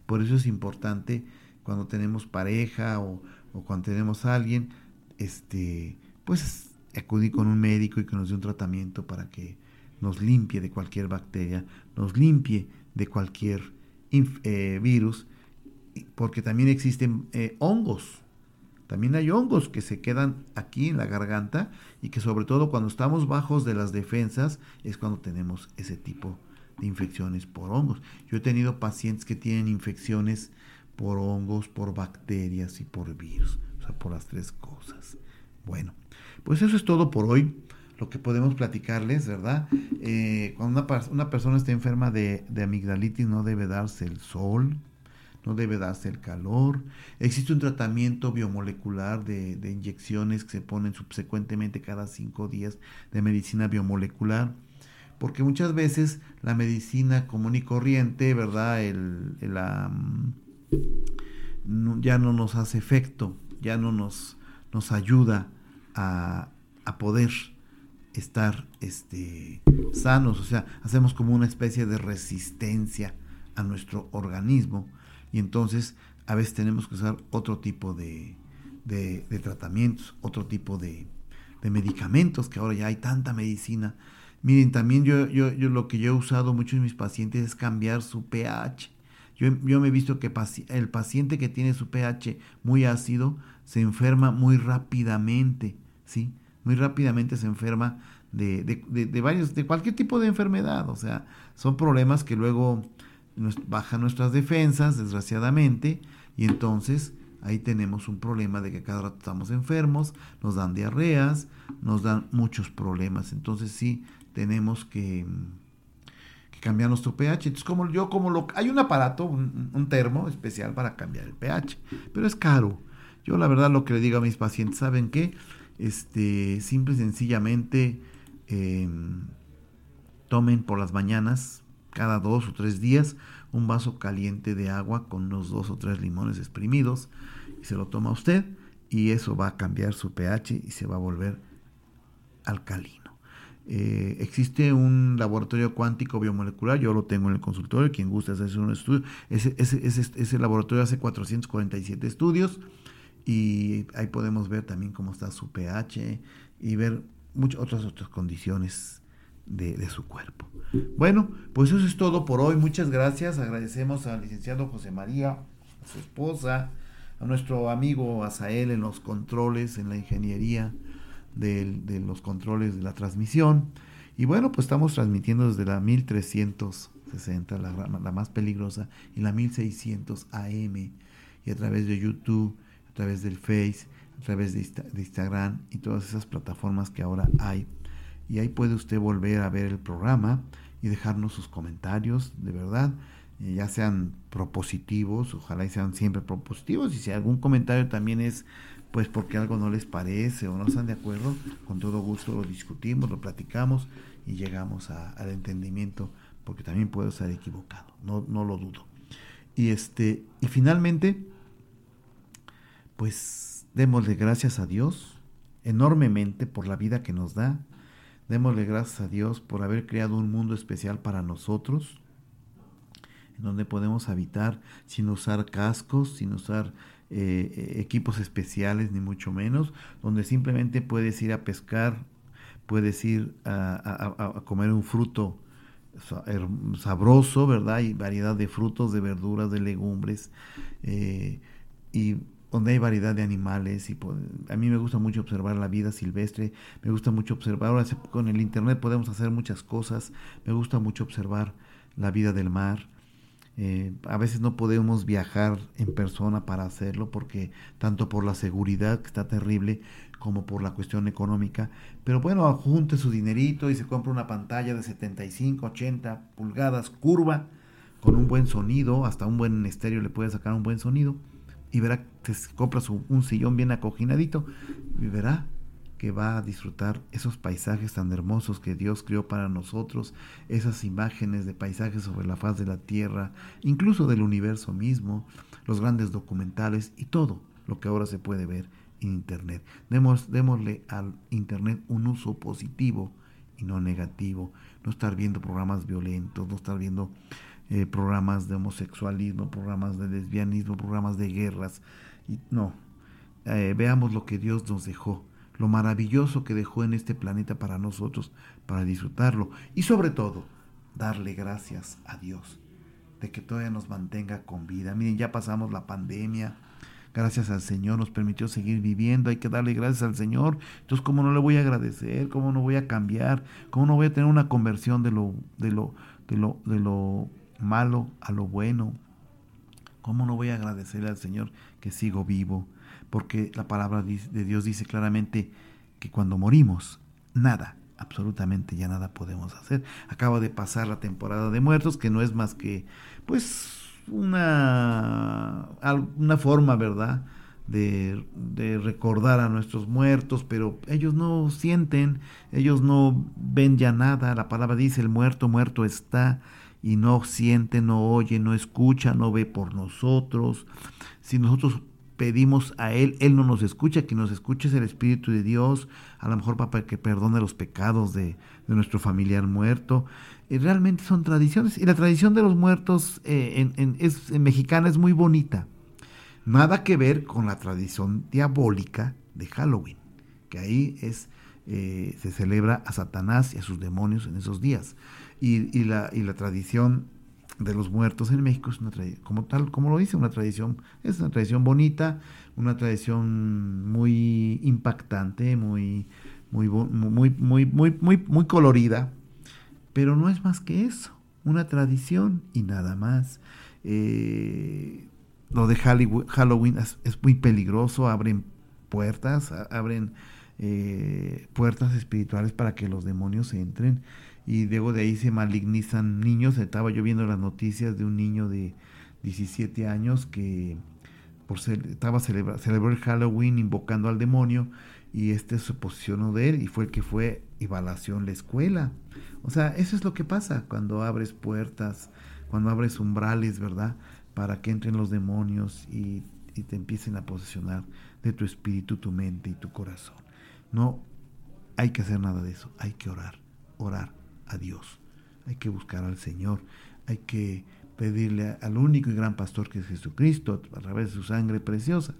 Por eso es importante cuando tenemos pareja o, o cuando tenemos a alguien, este, pues acudir con un médico y que nos dé un tratamiento para que nos limpie de cualquier bacteria, nos limpie de cualquier eh, virus porque también existen eh, hongos. También hay hongos que se quedan aquí en la garganta y que sobre todo cuando estamos bajos de las defensas es cuando tenemos ese tipo de infecciones por hongos. Yo he tenido pacientes que tienen infecciones por hongos, por bacterias y por virus, o sea, por las tres cosas. Bueno, pues eso es todo por hoy, lo que podemos platicarles, ¿verdad? Eh, cuando una, persona está enferma de, amigdalitis no debe darse el sol, no debe darse el calor. Existe un tratamiento biomolecular de, inyecciones que se ponen subsecuentemente cada cinco días de medicina biomolecular, porque muchas veces la medicina común y corriente, ¿verdad? El, ya no nos hace efecto, ya no nos, nos ayuda a, a poder estar este, sanos, o sea, hacemos como una especie de resistencia a nuestro organismo y entonces a veces tenemos que usar otro tipo de, tratamientos, otro tipo de, medicamentos, que ahora ya hay tanta medicina. Miren, también yo, yo, yo lo que yo he usado mucho en mis pacientes es cambiar su pH. Yo, yo me he visto que el paciente que tiene su pH muy ácido se enferma muy rápidamente, ¿sí? Muy rápidamente se enferma de, de, varios, de cualquier tipo de enfermedad. O sea, son problemas que luego bajan nuestras defensas, desgraciadamente, y entonces ahí tenemos un problema de que cada rato estamos enfermos, nos dan diarreas, nos dan muchos problemas. Entonces sí tenemos que, cambiar nuestro pH. Entonces, como yo, como lo, hay un aparato, un, termo especial para cambiar el pH, pero es caro. Yo la verdad lo que le digo a mis pacientes, ¿saben qué? Este, simple y sencillamente em, tomen por las mañanas cada dos o tres días un vaso caliente de agua con unos dos o tres limones exprimidos y se lo toma usted y eso va a cambiar su pH y se va a volver alcalino. Eh, existe un laboratorio cuántico biomolecular, yo lo tengo en el consultorio, quien gusta hacer un estudio, ese, ese, ese, laboratorio hace 447 estudios y ahí podemos ver también cómo está su pH y ver muchas otras otras condiciones de, su cuerpo. Bueno, pues eso es todo por hoy. Muchas gracias. Agradecemos al licenciado José María, a su esposa, a nuestro amigo Azael en los controles, en la ingeniería de, los controles de la transmisión. Y bueno, pues estamos transmitiendo desde la 1360, la, la más peligrosa, y la 1600 AM, y a través de YouTube, través del Face, a través de, de Instagram y todas esas plataformas que ahora hay y ahí puede usted volver a ver el programa y dejarnos sus comentarios, de verdad, eh, ya sean propositivos, ojalá y sean siempre propositivos, y si algún comentario también es pues porque algo no les parece o no están de acuerdo, con todo gusto lo discutimos, lo platicamos y llegamos al entendimiento, porque también puedo estar equivocado, no, no lo dudo. Y este, y finalmente, pues démosle gracias a Dios enormemente por la vida que nos da, Démosle gracias a Dios por haber creado un mundo especial para nosotros, donde podemos habitar sin usar cascos, sin usar eh, eh, equipos especiales, ni mucho menos, donde simplemente puedes ir a pescar, puedes ir a, comer un fruto sabroso, ¿verdad? Y variedad de frutos, de verduras, de legumbres, eh, y donde hay variedad de animales. Y a mí me gusta mucho observar la vida silvestre, me gusta mucho observar, ahora con el internet podemos hacer muchas cosas, me gusta mucho observar la vida del mar. Eh, a veces no podemos viajar en persona para hacerlo porque tanto por la seguridad que está terrible como por la cuestión económica. Pero bueno, junte su dinerito y se compra una pantalla de 75, 80 pulgadas curva con un buen sonido, hasta un buen estéreo le puede sacar un buen sonido y verá que compra un sillón bien acojinadito y verá que va a disfrutar esos paisajes tan hermosos que Dios creó para nosotros, esas imágenes de paisajes sobre la faz de la tierra, incluso del universo mismo, los grandes documentales y todo lo que ahora se puede ver en Internet. Demos, démosle al Internet un uso positivo y no negativo. No estar viendo programas violentos, no estar viendo eh, programas de homosexualismo, programas de lesbianismo, programas de guerras. Y, no, eh, veamos lo que Dios nos dejó lo maravilloso que dejó en este planeta para nosotros, para disfrutarlo y sobre todo darle gracias a Dios de que todavía nos mantenga con vida. Miren, ya pasamos la pandemia, gracias al Señor nos permitió seguir viviendo, hay que darle gracias al Señor. Entonces, ¿cómo no le voy a agradecer? ¿Cómo no voy a cambiar? ¿Cómo no voy a tener una conversión de lo, de lo, de lo, de lo malo a lo bueno? ¿Cómo no voy a agradecerle al Señor que sigo vivo? porque la palabra de Dios dice claramente que cuando morimos, nada, absolutamente ya nada podemos hacer. Acaba de pasar la temporada de muertos, que no es más que, pues, una, una forma, ¿verdad?, de, de, recordar a nuestros muertos, pero ellos no sienten, ellos no ven ya nada. La palabra dice, el muerto, muerto está, y no siente, no oye, no escucha, no ve por nosotros. Si nosotros pedimos a Él, Él no nos escucha, quien nos escucha es el Espíritu de Dios, a lo mejor para que perdone los pecados de, nuestro familiar muerto. Y realmente son tradiciones, y la tradición de los muertos eh, en, es, mexicana es muy bonita. Nada que ver con la tradición diabólica de Halloween, que ahí es, eh, se celebra a Satanás y a sus demonios en esos días. Y, y, la, y la tradición de los muertos en México es una tradición, como tal, como lo dice, una tradición, es una tradición bonita, una tradición muy impactante, muy, muy, muy, muy, muy, muy, colorida, pero no es más que eso, una tradición y nada más. Eh, lo de Halloween es, muy peligroso, abren puertas, abren eh, puertas espirituales para que los demonios entren y luego de ahí se malignizan niños. Estaba yo viendo las noticias de un niño de 17 años que por ser, estaba celebra, celebró el Halloween invocando al demonio y este se posicionó de él y fue el que fue y balació la escuela. O sea, eso es lo que pasa cuando abres puertas, cuando abres umbrales, ¿verdad? Para que entren los demonios y, y te empiecen a posicionar de tu espíritu, tu mente y tu corazón. No hay que hacer nada de eso, hay que orar, orar a Dios. Hay que buscar al Señor. Hay que pedirle al único y gran pastor que es Jesucristo a través de su sangre preciosa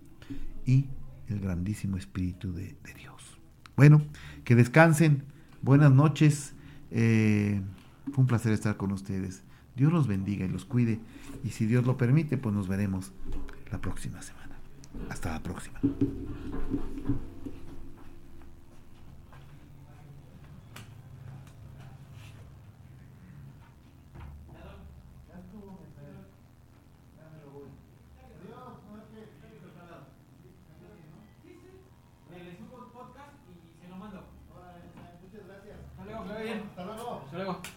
y el grandísimo Espíritu de, Dios. Bueno, que descansen. Buenas noches. Eh, fue un placer estar con ustedes. Dios los bendiga y los cuide. Y si Dios lo permite, pues nos veremos la próxima semana. Hasta la próxima. Hasta luego.